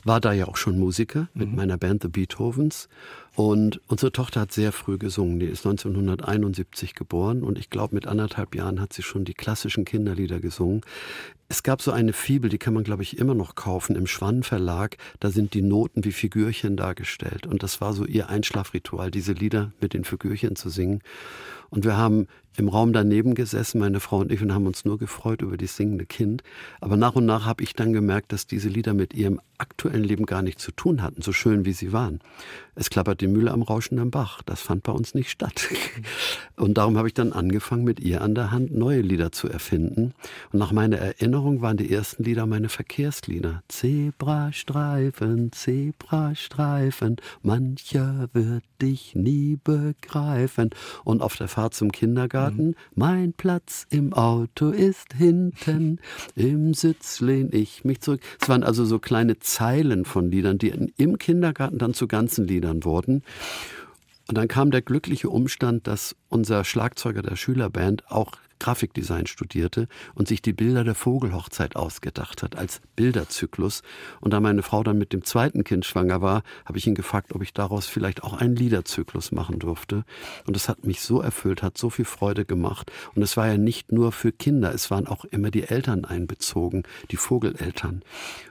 war da ja auch schon Musiker mit mhm. meiner Band The Beethovens. Und unsere Tochter hat sehr früh gesungen. Die ist 1971 geboren und ich glaube, mit anderthalb Jahren hat sie schon die klassischen Kinderlieder gesungen. Es gab so eine Fibel, die kann man, glaube ich, immer noch kaufen im Schwann Verlag. Da sind die Noten wie Figürchen dargestellt. Und das war so ihr Einschlafritual, diese Lieder mit den Figürchen zu singen. Und wir haben im Raum daneben gesessen, meine Frau und ich, und haben uns nur gefreut über das singende Kind. Aber nach und nach habe ich dann gemerkt, dass diese Lieder mit ihrem aktuellen Leben gar nichts zu tun hatten, so schön wie sie waren. Es klappert die Mühle am rauschenden Bach. Das fand bei uns nicht statt. Und darum habe ich dann angefangen, mit ihr an der Hand neue Lieder zu erfinden. Und nach meiner Erinnerung waren die ersten Lieder meine Verkehrslieder. Zebrastreifen, Zebrastreifen, mancher wird dich nie begreifen. Und auf der Fahrt zum Kindergarten, mhm. mein Platz im Auto ist hinten, im Sitz lehn ich mich zurück. Es waren also so kleine Zeilen von Liedern, die im Kindergarten dann zu ganzen Liedern wurden. Und dann kam der glückliche Umstand, dass unser Schlagzeuger der Schülerband auch Grafikdesign studierte und sich die Bilder der Vogelhochzeit ausgedacht hat als Bilderzyklus. Und da meine Frau dann mit dem zweiten Kind schwanger war, habe ich ihn gefragt, ob ich daraus vielleicht auch einen Liederzyklus machen durfte. Und das hat mich so erfüllt, hat so viel Freude gemacht. Und es war ja nicht nur für Kinder, es waren auch immer die Eltern einbezogen, die Vogeleltern.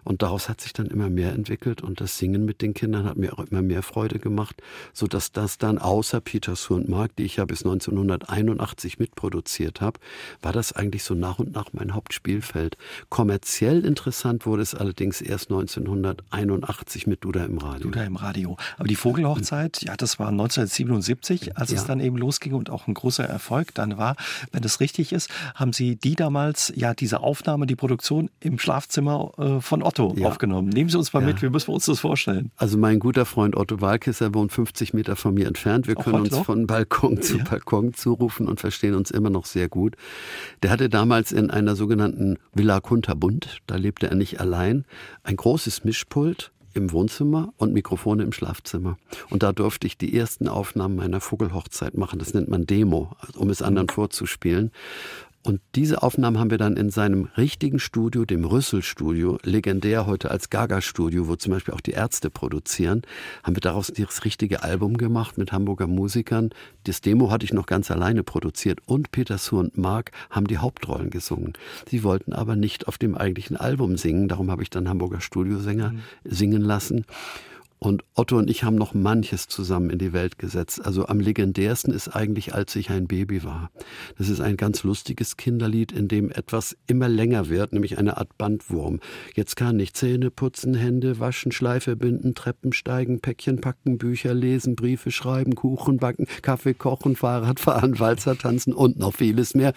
Und daraus hat sich dann immer mehr entwickelt und das Singen mit den Kindern hat mir auch immer mehr Freude gemacht, so dass das dann außer Peter Sue und Mark, die ich ja bis 1981 mitproduziert habe, war das eigentlich so nach und nach mein Hauptspielfeld. Kommerziell interessant wurde es allerdings erst 1981 mit Duda im Radio. Duda im Radio. Aber die Vogelhochzeit, ja, das war 1977, als ja. es dann eben losging und auch ein großer Erfolg dann war. Wenn das richtig ist, haben Sie die damals, ja, diese Aufnahme, die Produktion im Schlafzimmer äh, von Otto ja. aufgenommen. Nehmen Sie uns mal ja. mit, wie müssen wir uns das vorstellen? Also mein guter Freund Otto Walkesser wohnt 50 Meter von mir entfernt. Wir auch können uns noch? von Balkon zu Balkon zurufen und verstehen uns immer noch sehr gut. Der hatte damals in einer sogenannten Villa Kunterbund, da lebte er nicht allein, ein großes Mischpult im Wohnzimmer und Mikrofone im Schlafzimmer. Und da durfte ich die ersten Aufnahmen meiner Vogelhochzeit machen. Das nennt man Demo, um es anderen vorzuspielen. Und diese Aufnahmen haben wir dann in seinem richtigen Studio, dem Rüssel-Studio, legendär heute als Gaga-Studio, wo zum Beispiel auch die Ärzte produzieren, haben wir daraus das richtige Album gemacht mit Hamburger Musikern. Das Demo hatte ich noch ganz alleine produziert und Peter Suhr und Mark haben die Hauptrollen gesungen. Sie wollten aber nicht auf dem eigentlichen Album singen, darum habe ich dann Hamburger Studiosänger mhm. singen lassen. Und Otto und ich haben noch manches zusammen in die Welt gesetzt. Also am legendärsten ist eigentlich, als ich ein Baby war. Das ist ein ganz lustiges Kinderlied, in dem etwas immer länger wird, nämlich eine Art Bandwurm. Jetzt kann ich Zähne putzen, Hände waschen, Schleife binden, Treppen steigen, Päckchen packen, Bücher lesen, Briefe schreiben, Kuchen backen, Kaffee kochen, Fahrrad fahren, Walzer tanzen und noch vieles mehr.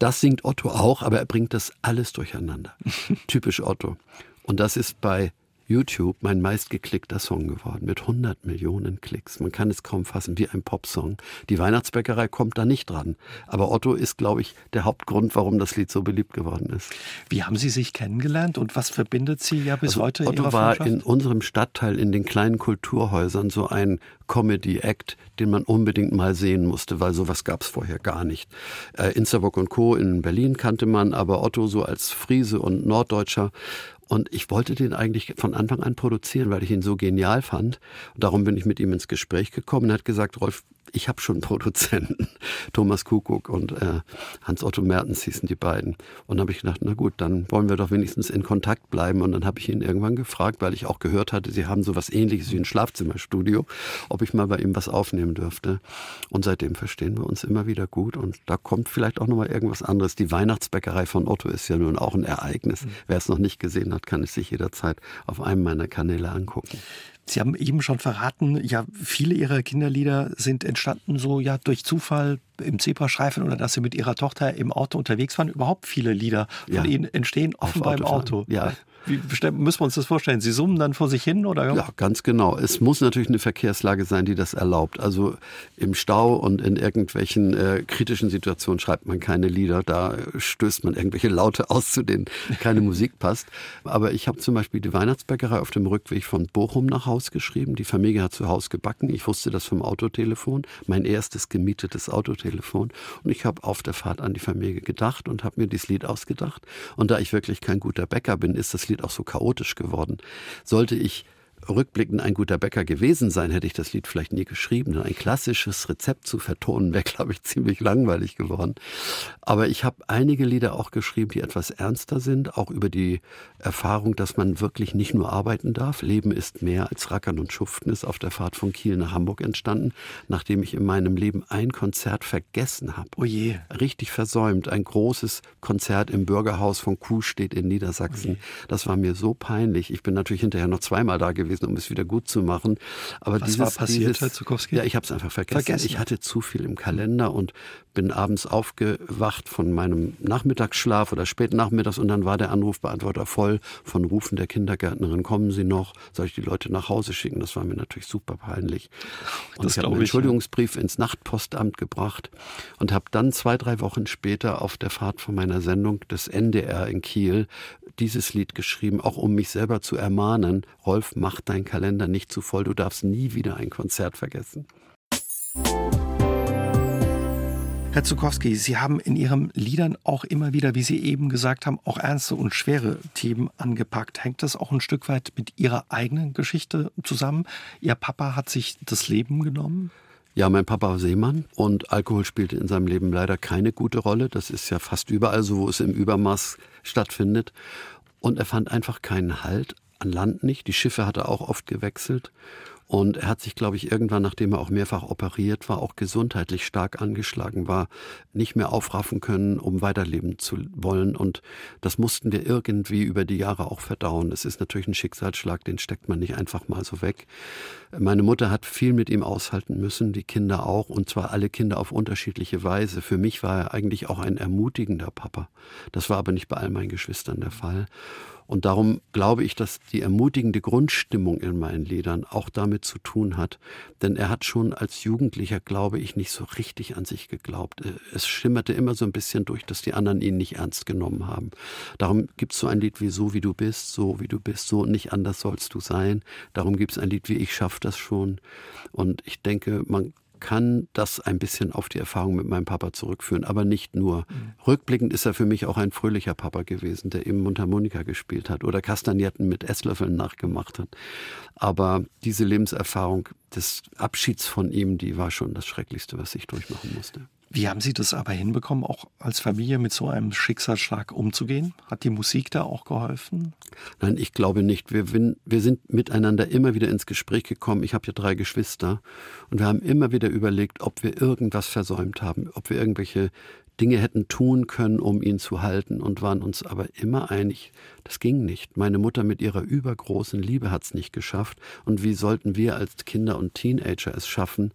Das singt Otto auch, aber er bringt das alles durcheinander. Typisch Otto. Und das ist bei YouTube mein meistgeklickter Song geworden mit 100 Millionen Klicks. Man kann es kaum fassen, wie ein Popsong. Die Weihnachtsbäckerei kommt da nicht dran. Aber Otto ist, glaube ich, der Hauptgrund, warum das Lied so beliebt geworden ist. Wie haben Sie sich kennengelernt und was verbindet Sie ja bis also heute? Otto war in unserem Stadtteil in den kleinen Kulturhäusern so ein Comedy-Act, den man unbedingt mal sehen musste, weil sowas gab es vorher gar nicht. Äh, Instabock und Co. in Berlin kannte man, aber Otto so als Friese und Norddeutscher und ich wollte den eigentlich von Anfang an produzieren, weil ich ihn so genial fand. Und darum bin ich mit ihm ins Gespräch gekommen und hat gesagt, Rolf, ich habe schon Produzenten, Thomas Kuckuck und äh, Hans-Otto Mertens hießen die beiden. Und habe ich gedacht, na gut, dann wollen wir doch wenigstens in Kontakt bleiben. Und dann habe ich ihn irgendwann gefragt, weil ich auch gehört hatte, sie haben so was ähnliches wie ein Schlafzimmerstudio, ob ich mal bei ihm was aufnehmen dürfte. Und seitdem verstehen wir uns immer wieder gut. Und da kommt vielleicht auch nochmal irgendwas anderes. Die Weihnachtsbäckerei von Otto ist ja nun auch ein Ereignis. Mhm. Wer es noch nicht gesehen hat, kann es sich jederzeit auf einem meiner Kanäle angucken. Sie haben eben schon verraten, ja, viele Ihrer Kinderlieder sind entstanden so ja durch Zufall im Zebrastreifen oder dass Sie mit Ihrer Tochter im Auto unterwegs waren. Überhaupt viele Lieder von ja. Ihnen entstehen offenbar im Auto. Ja, wie müssen wir uns das vorstellen? Sie summen dann vor sich hin oder? Ja, ganz genau. Es muss natürlich eine Verkehrslage sein, die das erlaubt. Also im Stau und in irgendwelchen äh, kritischen Situationen schreibt man keine Lieder. Da stößt man irgendwelche Laute aus, zu denen keine Musik passt. Aber ich habe zum Beispiel die Weihnachtsbäckerei auf dem Rückweg von Bochum nach Haus geschrieben. Die Familie hat zu Hause gebacken. Ich wusste das vom Autotelefon. Mein erstes gemietetes Autotelefon. Und ich habe auf der Fahrt an die Familie gedacht und habe mir dieses Lied ausgedacht. Und da ich wirklich kein guter Bäcker bin, ist das Lied Auch so chaotisch geworden. Sollte ich rückblickend ein guter Bäcker gewesen sein, hätte ich das Lied vielleicht nie geschrieben. Denn ein klassisches Rezept zu vertonen wäre, glaube ich, ziemlich langweilig geworden. Aber ich habe einige Lieder auch geschrieben, die etwas ernster sind, auch über die Erfahrung, dass man wirklich nicht nur arbeiten darf. Leben ist mehr als Rackern und Schuften ist auf der Fahrt von Kiel nach Hamburg entstanden, nachdem ich in meinem Leben ein Konzert vergessen habe. Oh je. Richtig versäumt. Ein großes Konzert im Bürgerhaus von Kuhstedt in Niedersachsen. Oh das war mir so peinlich. Ich bin natürlich hinterher noch zweimal da gewesen gewesen, um es wieder gut zu machen. Aber Was dieses, war passiert, dieses, Herr Zukowski? Ja, ich habe es einfach vergessen. vergessen. Ich hatte zu viel im Kalender und bin abends aufgewacht von meinem Nachmittagsschlaf oder späten Nachmittags und dann war der Anrufbeantworter voll von Rufen der Kindergärtnerin. Kommen Sie noch? Soll ich die Leute nach Hause schicken? Das war mir natürlich super peinlich. Und das ich habe einen Entschuldigungsbrief ja. ins Nachtpostamt gebracht und habe dann zwei, drei Wochen später auf der Fahrt von meiner Sendung des NDR in Kiel dieses Lied geschrieben, auch um mich selber zu ermahnen. Rolf, mach deinen Kalender nicht zu voll, du darfst nie wieder ein Konzert vergessen. Herr Zukowski, Sie haben in Ihren Liedern auch immer wieder, wie Sie eben gesagt haben, auch ernste und schwere Themen angepackt. Hängt das auch ein Stück weit mit Ihrer eigenen Geschichte zusammen? Ihr Papa hat sich das Leben genommen? Ja, mein Papa war Seemann und Alkohol spielte in seinem Leben leider keine gute Rolle. Das ist ja fast überall so, wo es im Übermaß stattfindet. Und er fand einfach keinen Halt an Land nicht. Die Schiffe hat er auch oft gewechselt. Und er hat sich, glaube ich, irgendwann, nachdem er auch mehrfach operiert war, auch gesundheitlich stark angeschlagen war, nicht mehr aufraffen können, um weiterleben zu wollen. Und das mussten wir irgendwie über die Jahre auch verdauen. Es ist natürlich ein Schicksalsschlag, den steckt man nicht einfach mal so weg. Meine Mutter hat viel mit ihm aushalten müssen, die Kinder auch, und zwar alle Kinder auf unterschiedliche Weise. Für mich war er eigentlich auch ein ermutigender Papa. Das war aber nicht bei all meinen Geschwistern der Fall. Und darum glaube ich, dass die ermutigende Grundstimmung in meinen Liedern auch damit zu tun hat. Denn er hat schon als Jugendlicher, glaube ich, nicht so richtig an sich geglaubt. Äh, es schimmerte immer so ein bisschen durch, dass die anderen ihn nicht ernst genommen haben. Darum gibt es so ein Lied wie So wie du bist, so wie du bist, so nicht anders sollst du sein. Darum gibt es ein Lied wie Ich schaff das schon. Und ich denke, man kann das ein bisschen auf die Erfahrung mit meinem Papa zurückführen, aber nicht nur. Mhm. Rückblickend ist er für mich auch ein fröhlicher Papa gewesen, der eben Mundharmonika gespielt hat oder Kastagnetten mit Esslöffeln nachgemacht hat. Aber diese Lebenserfahrung des Abschieds von ihm, die war schon das Schrecklichste, was ich durchmachen musste. Wie haben Sie das aber hinbekommen, auch als Familie mit so einem Schicksalsschlag umzugehen? Hat die Musik da auch geholfen? Nein, ich glaube nicht. Wir, wir sind miteinander immer wieder ins Gespräch gekommen. Ich habe ja drei Geschwister und wir haben immer wieder überlegt, ob wir irgendwas versäumt haben, ob wir irgendwelche Dinge hätten tun können, um ihn zu halten und waren uns aber immer einig, das ging nicht. Meine Mutter mit ihrer übergroßen Liebe hat es nicht geschafft. Und wie sollten wir als Kinder und Teenager es schaffen?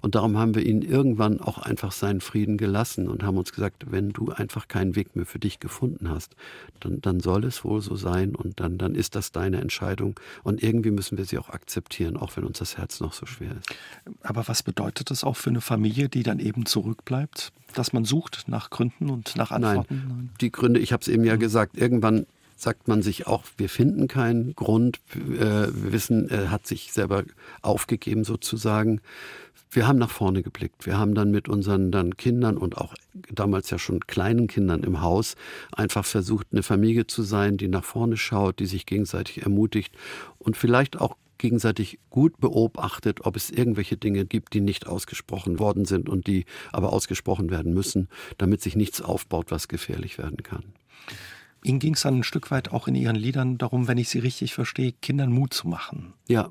Und darum haben wir ihn irgendwann auch einfach seinen Frieden gelassen und haben uns gesagt, wenn du einfach keinen Weg mehr für dich gefunden hast, dann, dann soll es wohl so sein und dann, dann ist das deine Entscheidung. Und irgendwie müssen wir sie auch akzeptieren, auch wenn uns das Herz noch so schwer ist. Aber was bedeutet das auch für eine Familie, die dann eben zurückbleibt? Dass man sucht nach Gründen und nach Antworten? Nein, Nein. die Gründe, ich habe es eben ja gesagt, irgendwann sagt man sich auch, wir finden keinen Grund. Äh, wir wissen, er hat sich selber aufgegeben sozusagen. Wir haben nach vorne geblickt. Wir haben dann mit unseren dann Kindern und auch damals ja schon kleinen Kindern im Haus einfach versucht, eine Familie zu sein, die nach vorne schaut, die sich gegenseitig ermutigt und vielleicht auch gegenseitig gut beobachtet, ob es irgendwelche Dinge gibt, die nicht ausgesprochen worden sind und die aber ausgesprochen werden müssen, damit sich nichts aufbaut, was gefährlich werden kann. Ihnen ging es dann ein Stück weit auch in Ihren Liedern darum, wenn ich Sie richtig verstehe, Kindern Mut zu machen. Ja,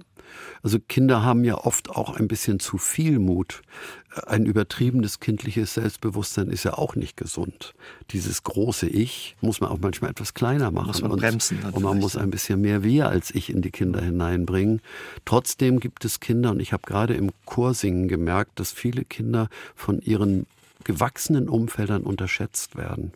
also Kinder haben ja oft auch ein bisschen zu viel Mut. Ein übertriebenes kindliches Selbstbewusstsein ist ja auch nicht gesund. Dieses große Ich muss man auch manchmal etwas kleiner machen. Muss man bremsen. Und, und man muss ein bisschen mehr Wir als Ich in die Kinder hineinbringen. Trotzdem gibt es Kinder, und ich habe gerade im Chorsingen gemerkt, dass viele Kinder von ihren gewachsenen Umfeldern unterschätzt werden.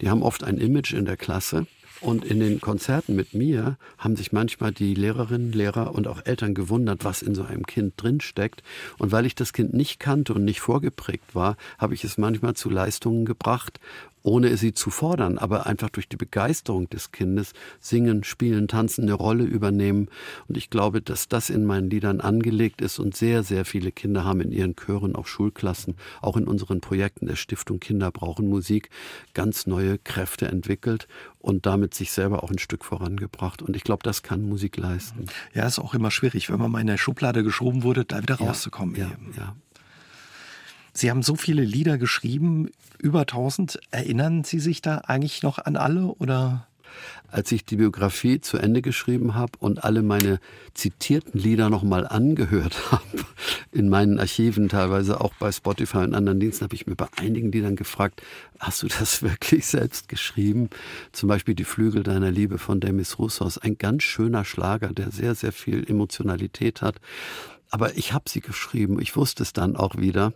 Die haben oft ein Image in der Klasse, und in den Konzerten mit mir haben sich manchmal die Lehrerinnen, Lehrer und auch Eltern gewundert, was in so einem Kind drinsteckt. Und weil ich das Kind nicht kannte und nicht vorgeprägt war, habe ich es manchmal zu Leistungen gebracht, ohne sie zu fordern, aber einfach durch die Begeisterung des Kindes singen, spielen, tanzen, eine Rolle übernehmen. Und ich glaube, dass das in meinen Liedern angelegt ist und sehr, sehr viele Kinder haben in ihren Chören, auch Schulklassen, auch in unseren Projekten der Stiftung Kinder brauchen Musik ganz neue Kräfte entwickelt und damit sich selber auch ein Stück vorangebracht. Und ich glaube, das kann Musik leisten. Ja, ist auch immer schwierig, wenn man mal in der Schublade geschoben wurde, da wieder rauszukommen. Ja, ja. Sie haben so viele Lieder geschrieben, über 1000. Erinnern Sie sich da eigentlich noch an alle oder? Als ich die Biografie zu Ende geschrieben habe und alle meine zitierten Lieder nochmal angehört habe, in meinen Archiven, teilweise auch bei Spotify und anderen Diensten, habe ich mir bei einigen Liedern gefragt, hast du das wirklich selbst geschrieben? Zum Beispiel Die Flügel deiner Liebe von Demis Roussos, ein ganz schöner Schlager, der sehr, sehr viel Emotionalität hat. Aber ich habe sie geschrieben, ich wusste es dann auch wieder.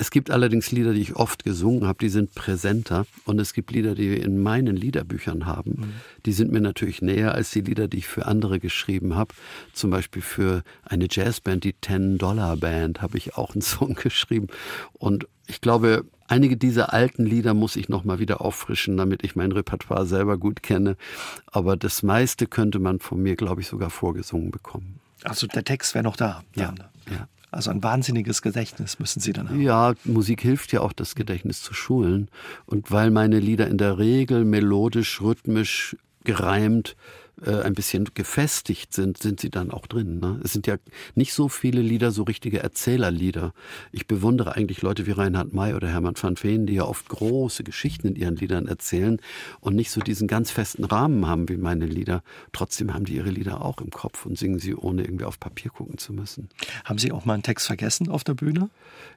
Es gibt allerdings Lieder, die ich oft gesungen habe, die sind präsenter. Und es gibt Lieder, die wir in meinen Liederbüchern haben. Mhm. Die sind mir natürlich näher als die Lieder, die ich für andere geschrieben habe. Zum Beispiel für eine Jazzband, die Ten Dollar Band, habe ich auch einen Song geschrieben. Und ich glaube, einige dieser alten Lieder muss ich nochmal wieder auffrischen, damit ich mein Repertoire selber gut kenne. Aber das meiste könnte man von mir, glaube ich, sogar vorgesungen bekommen. Also der Text wäre noch da. Ja, ja. Also ein wahnsinniges Gedächtnis müssen Sie dann haben. Ja, Musik hilft ja auch, das Gedächtnis zu schulen. Und weil meine Lieder in der Regel melodisch, rhythmisch, gereimt äh, ein bisschen gefestigt sind, sind sie dann auch drin. Ne? Es sind ja nicht so viele Lieder, so richtige Erzählerlieder. Ich bewundere eigentlich Leute wie Reinhard May oder Hermann van Veen, die ja oft große Geschichten in ihren Liedern erzählen und nicht so diesen ganz festen Rahmen haben wie meine Lieder. Trotzdem haben die ihre Lieder auch im Kopf und singen sie, ohne irgendwie auf Papier gucken zu müssen. Haben Sie auch mal einen Text vergessen auf der Bühne?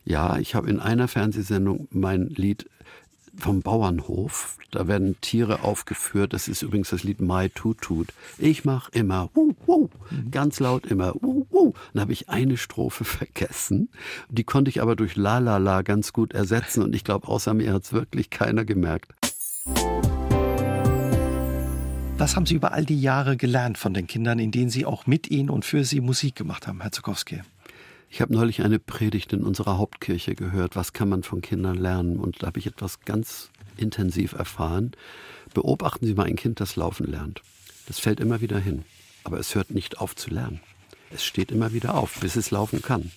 Ja, ich habe in einer Fernsehsendung mein Lied vom Bauernhof. Da werden Tiere aufgeführt. Das ist übrigens das Lied My Tut Tut. Ich mach immer wuh, wuh, ganz laut immer wuh, wuh. Dann habe ich eine Strophe vergessen. Die konnte ich aber durch La La La ganz gut ersetzen. Und ich glaube, außer mir hat es wirklich keiner gemerkt. Was haben Sie über all die Jahre gelernt von den Kindern, in denen Sie auch mit ihnen und für sie Musik gemacht haben, Herr Zukowski? Ich habe neulich eine Predigt in unserer Hauptkirche gehört, was kann man von Kindern lernen? Und da habe ich etwas ganz intensiv erfahren. Beobachten Sie mal ein Kind, das laufen lernt. Das fällt immer wieder hin, aber es hört nicht auf zu lernen. Es steht immer wieder auf, bis es laufen kann.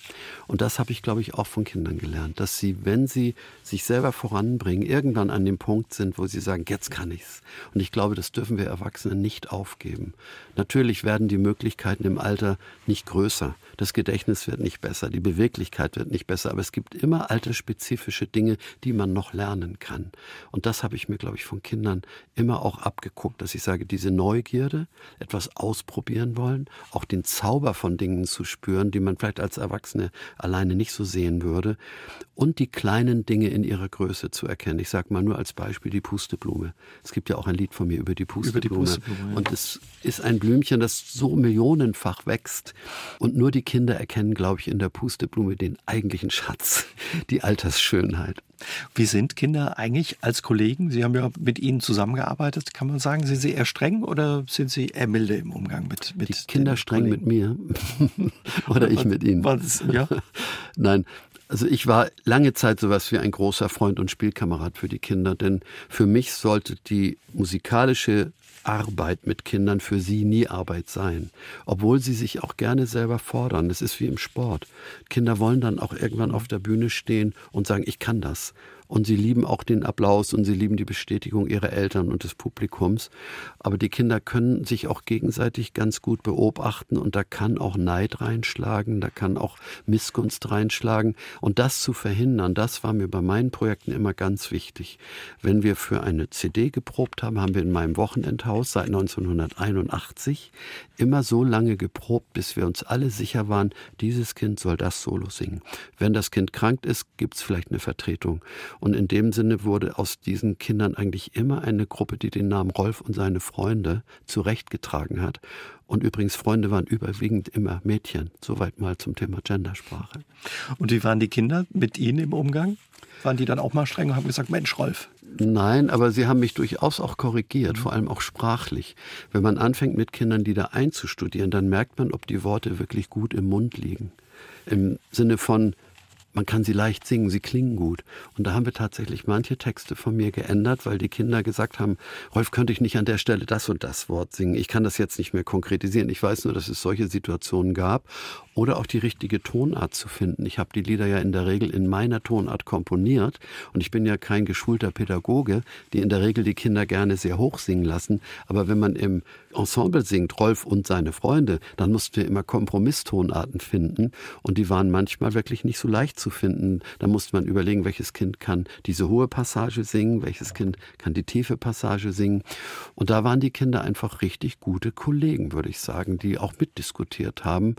Und das habe ich, glaube ich, auch von Kindern gelernt, dass sie, wenn sie sich selber voranbringen, irgendwann an dem Punkt sind, wo sie sagen, jetzt kann ich's. Und ich glaube, das dürfen wir Erwachsene nicht aufgeben. Natürlich werden die Möglichkeiten im Alter nicht größer. Das Gedächtnis wird nicht besser, die Beweglichkeit wird nicht besser, aber es gibt immer altersspezifische Dinge, die man noch lernen kann. Und das habe ich mir, glaube ich, von Kindern immer auch abgeguckt, dass ich sage, diese Neugierde, etwas ausprobieren wollen, auch den Zauber von Dingen zu spüren, die man vielleicht als Erwachsene alleine nicht so sehen würde, und die kleinen Dinge in ihrer Größe zu erkennen. Ich sage mal nur als Beispiel die Pusteblume. Es gibt ja auch ein Lied von mir über die Pusteblume. Über die Pusteblume ja. Und es ist ein Blümchen, das so millionenfach wächst. Und nur die Kinder erkennen, glaube ich, in der Pusteblume den eigentlichen Schatz, die Altersschönheit. Wie sind Kinder eigentlich als Kollegen? Sie haben ja mit ihnen zusammengearbeitet. Kann man sagen, sind sie eher streng oder sind sie eher milde im Umgang mit, mit Die Kinder streng Kollegen? mit mir oder ich mit ihnen? Das, ja? Nein, also ich war lange Zeit sowas wie ein großer Freund und Spielkamerad für die Kinder, denn für mich sollte die musikalische Arbeit mit Kindern für sie nie Arbeit sein, obwohl sie sich auch gerne selber fordern. Es ist wie im Sport. Kinder wollen dann auch irgendwann auf der Bühne stehen und sagen, ich kann das und sie lieben auch den Applaus und sie lieben die Bestätigung ihrer Eltern und des Publikums. Aber die Kinder können sich auch gegenseitig ganz gut beobachten und da kann auch Neid reinschlagen, da kann auch Missgunst reinschlagen. Und das zu verhindern, das war mir bei meinen Projekten immer ganz wichtig. Wenn wir für eine CD geprobt haben, haben wir in meinem Wochenendhaus seit 1981 immer so lange geprobt, bis wir uns alle sicher waren, dieses Kind soll das Solo singen. Wenn das Kind krank ist, gibt es vielleicht eine Vertretung. Und in dem Sinne wurde aus diesen Kindern eigentlich immer eine Gruppe, die den Namen Rolf und seine Freunde zurechtgetragen hat. Und übrigens, Freunde waren überwiegend immer Mädchen. Soweit mal zum Thema Gendersprache. Und wie waren die Kinder mit Ihnen im Umgang? Waren die dann auch mal streng und haben gesagt, Mensch, Rolf? Nein, aber sie haben mich durchaus auch korrigiert, mhm. vor allem auch sprachlich. Wenn man anfängt, mit Kindern Lieder einzustudieren, dann merkt man, ob die Worte wirklich gut im Mund liegen. Im Sinne von, man kann sie leicht singen, sie klingen gut. Und da haben wir tatsächlich manche Texte von mir geändert, weil die Kinder gesagt haben, Rolf, könnte ich nicht an der Stelle das und das Wort singen? Ich kann das jetzt nicht mehr konkretisieren. Ich weiß nur, dass es solche Situationen gab oder auch die richtige Tonart zu finden. Ich habe die Lieder ja in der Regel in meiner Tonart komponiert und ich bin ja kein geschulter Pädagoge, die in der Regel die Kinder gerne sehr hoch singen lassen. Aber wenn man im Ensemble singt, Rolf und seine Freunde, dann mussten wir immer Kompromisstonarten finden und die waren manchmal wirklich nicht so leicht zu finden. Da musste man überlegen, welches Kind kann diese hohe Passage singen, welches Kind kann die tiefe Passage singen. Und da waren die Kinder einfach richtig gute Kollegen, würde ich sagen, die auch mitdiskutiert haben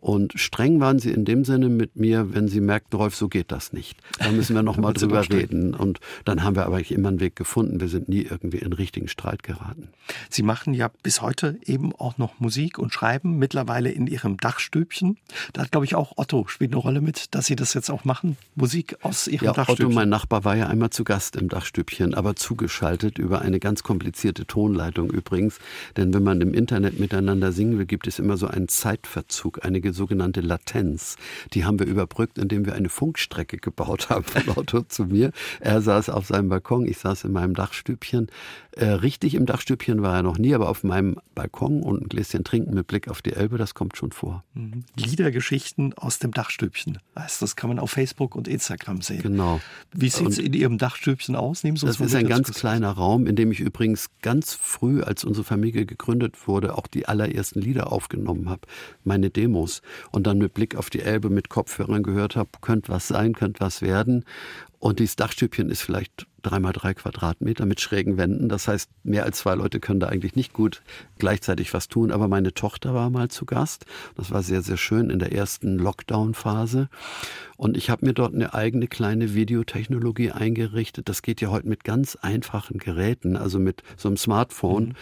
und streng waren sie in dem Sinne mit mir, wenn sie merkten, Rolf, so geht das nicht. Da müssen wir nochmal drüber reden. Und dann haben wir aber immer einen Weg gefunden. Wir sind nie irgendwie in richtigen Streit geraten. Sie machen ja bis heute eben auch noch Musik und schreiben, mittlerweile in Ihrem Dachstübchen. Da hat, glaube ich, auch Otto spielt eine Rolle mit, dass Sie das jetzt auch machen. Musik aus Ihrem ja, Dachstübchen. Otto, mein Nachbar, war ja einmal zu Gast im Dachstübchen, aber zugeschaltet über eine ganz komplizierte Tonleitung übrigens. Denn wenn man im Internet miteinander singen will, gibt es immer so einen Zeitverzug, einige sogenannte Latenz. Die haben wir überbrückt, indem wir eine Funkstrecke gebaut haben von Otto zu mir. Er saß auf seinem Balkon, ich saß in meinem Dachstübchen. Äh, richtig im Dachstübchen war er noch nie, aber auf meinem Balkon und ein Gläschen trinken mit Blick auf die Elbe, das kommt schon vor. Mhm. Liedergeschichten aus dem Dachstübchen. Das kann man auf Facebook und Instagram sehen. Genau. Wie sieht es in Ihrem Dachstübchen aus? Nehmen Sie das ist ein ganz kleiner Raum, in dem ich übrigens ganz früh, als unsere Familie gegründet wurde, auch die allerersten Lieder aufgenommen habe. Meine Demos. Und dann mit Blick auf die Elbe mit Kopfhörern gehört habe, könnte was sein, könnte was werden. Und dieses Dachstübchen ist vielleicht dreimal drei Quadratmeter mit schrägen Wänden. Das heißt, mehr als zwei Leute können da eigentlich nicht gut gleichzeitig was tun. Aber meine Tochter war mal zu Gast. Das war sehr, sehr schön in der ersten Lockdown-Phase. Und ich habe mir dort eine eigene kleine Videotechnologie eingerichtet. Das geht ja heute mit ganz einfachen Geräten, also mit so einem Smartphone. Mhm.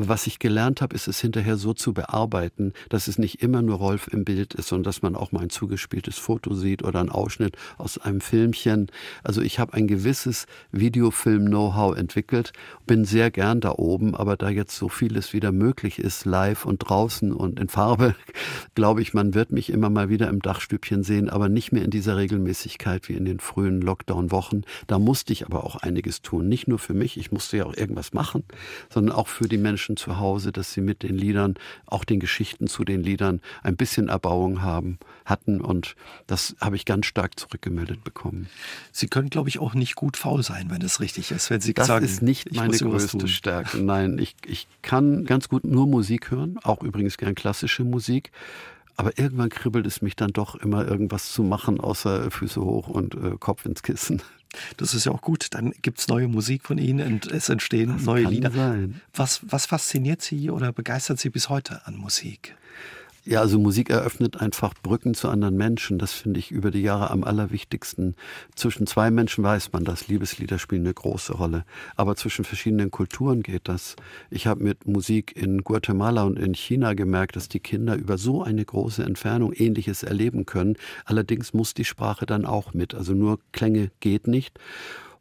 Was ich gelernt habe, ist es hinterher so zu bearbeiten, dass es nicht immer nur Rolf im Bild ist, sondern dass man auch mal ein zugespieltes Foto sieht oder einen Ausschnitt aus einem Filmchen. Also ich habe ein gewisses Videofilm-Know-how entwickelt. Bin sehr gern da oben, aber da jetzt so vieles wieder möglich ist, live und draußen und in Farbe, glaube ich, man wird mich immer mal wieder im Dachstübchen sehen, aber nicht mehr in dieser Regelmäßigkeit wie in den frühen Lockdown-Wochen. Da musste ich aber auch einiges tun. Nicht nur für mich, ich musste ja auch irgendwas machen, sondern auch für die Menschen zu Hause, dass sie mit den Liedern, auch den Geschichten zu den Liedern ein bisschen Erbauung haben, hatten und das habe ich ganz stark zurückgemeldet bekommen. Sie können, glaube ich, auch nicht gut faul sein, wenn es richtig ist, wenn Sie das sagen, ist nicht meine größte Stärke. Nein, ich, ich kann ganz gut nur Musik hören, auch übrigens gern klassische Musik. Aber irgendwann kribbelt es mich dann doch immer, irgendwas zu machen, außer Füße hoch und äh, Kopf ins Kissen. Das ist ja auch gut. Dann gibt es neue Musik von Ihnen und es entstehen das neue Lieder. Sein. Was, was fasziniert Sie oder begeistert Sie bis heute an Musik? Ja, also Musik eröffnet einfach Brücken zu anderen Menschen. Das finde ich über die Jahre am allerwichtigsten. Zwischen zwei Menschen weiß man das. Liebeslieder spielen eine große Rolle. Aber zwischen verschiedenen Kulturen geht das. Ich habe mit Musik in Guatemala und in China gemerkt, dass die Kinder über so eine große Entfernung Ähnliches erleben können. Allerdings muss die Sprache dann auch mit. Also nur Klänge geht nicht.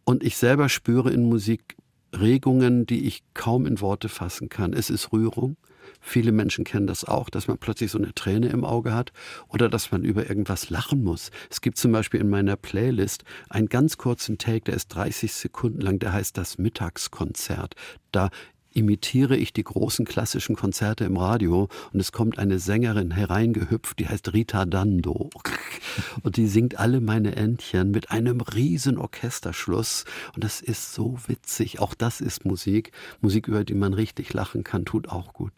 Und ich selber spüre in Musik Regungen, die ich kaum in Worte fassen kann. Es ist Rührung. Viele Menschen kennen das auch, dass man plötzlich so eine Träne im Auge hat oder dass man über irgendwas lachen muss. Es gibt zum Beispiel in meiner Playlist einen ganz kurzen Take, der ist 30 Sekunden lang, der heißt das Mittagskonzert. Da imitiere ich die großen klassischen Konzerte im Radio und es kommt eine Sängerin hereingehüpft, die heißt Rita Dando. Und die singt alle meine Entchen mit einem riesen Orchesterschluss und das ist so witzig. Auch das ist Musik. Musik, über die man richtig lachen kann, tut auch gut.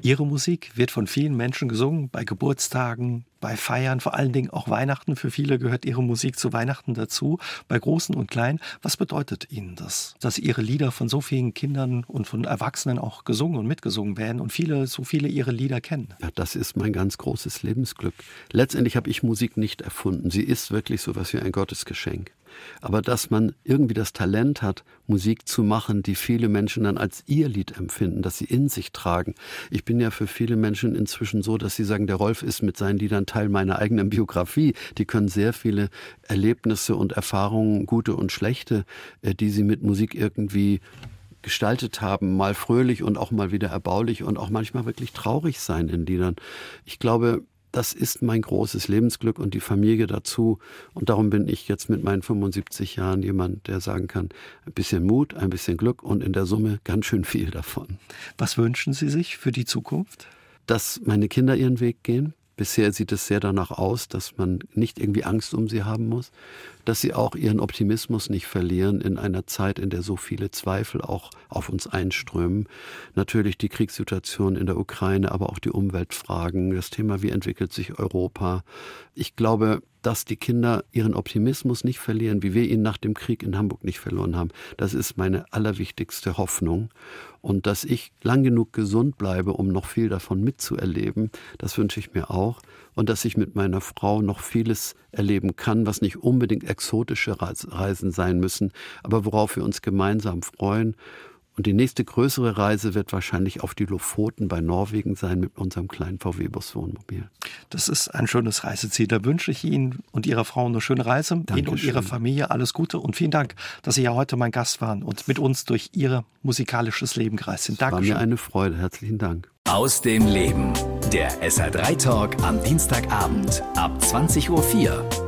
Ihre Musik wird von vielen Menschen gesungen, bei Geburtstagen, bei Feiern, vor allen Dingen auch Weihnachten. Für viele gehört Ihre Musik zu Weihnachten dazu, bei Großen und Kleinen. Was bedeutet Ihnen das, dass Ihre Lieder von so vielen Kindern und von Erwachsenen auch gesungen und mitgesungen werden und viele, so viele Ihre Lieder kennen? Ja, das ist mein ganz großes Lebensglück. Letztendlich habe ich Musik nicht erfunden. Sie ist wirklich so was wie ein Gottesgeschenk aber dass man irgendwie das Talent hat, Musik zu machen, die viele Menschen dann als ihr Lied empfinden, dass sie in sich tragen. Ich bin ja für viele Menschen inzwischen so, dass sie sagen, der Rolf ist mit seinen Liedern Teil meiner eigenen Biografie. Die können sehr viele Erlebnisse und Erfahrungen, gute und schlechte, äh, die sie mit Musik irgendwie gestaltet haben, mal fröhlich und auch mal wieder erbaulich und auch manchmal wirklich traurig sein in Liedern. Ich glaube, das ist mein großes Lebensglück und die Familie dazu. Und darum bin ich jetzt mit meinen 75 Jahren jemand, der sagen kann, ein bisschen Mut, ein bisschen Glück und in der Summe ganz schön viel davon. Was wünschen Sie sich für die Zukunft? Dass meine Kinder ihren Weg gehen. Bisher sieht es sehr danach aus, dass man nicht irgendwie Angst um sie haben muss, dass sie auch ihren Optimismus nicht verlieren in einer Zeit, in der so viele Zweifel auch auf uns einströmen. Natürlich die Kriegssituation in der Ukraine, aber auch die Umweltfragen, das Thema, wie entwickelt sich Europa. Ich glaube, dass die Kinder ihren Optimismus nicht verlieren, wie wir ihn nach dem Krieg in Hamburg nicht verloren haben. Das ist meine allerwichtigste Hoffnung. Und dass ich lang genug gesund bleibe, um noch viel davon mitzuerleben, das wünsche ich mir auch und dass ich mit meiner Frau noch vieles erleben kann, was nicht unbedingt exotische Reisen sein müssen, aber worauf wir uns gemeinsam freuen. Und die nächste größere Reise wird wahrscheinlich auf die Lofoten bei Norwegen sein mit unserem kleinen VW-Bus-Wohnmobil. Das ist ein schönes Reiseziel. Da wünsche ich Ihnen und Ihrer Frau eine schöne Reise. Dankeschön. Ihnen und Ihrer Familie alles Gute und vielen Dank, dass Sie ja heute mein Gast waren und mit uns durch Ihr musikalisches Leben gereist sind. Dankeschön. War mir eine Freude. Herzlichen Dank. Aus dem Leben. Der SR3 Talk am Dienstagabend ab 20.04 Uhr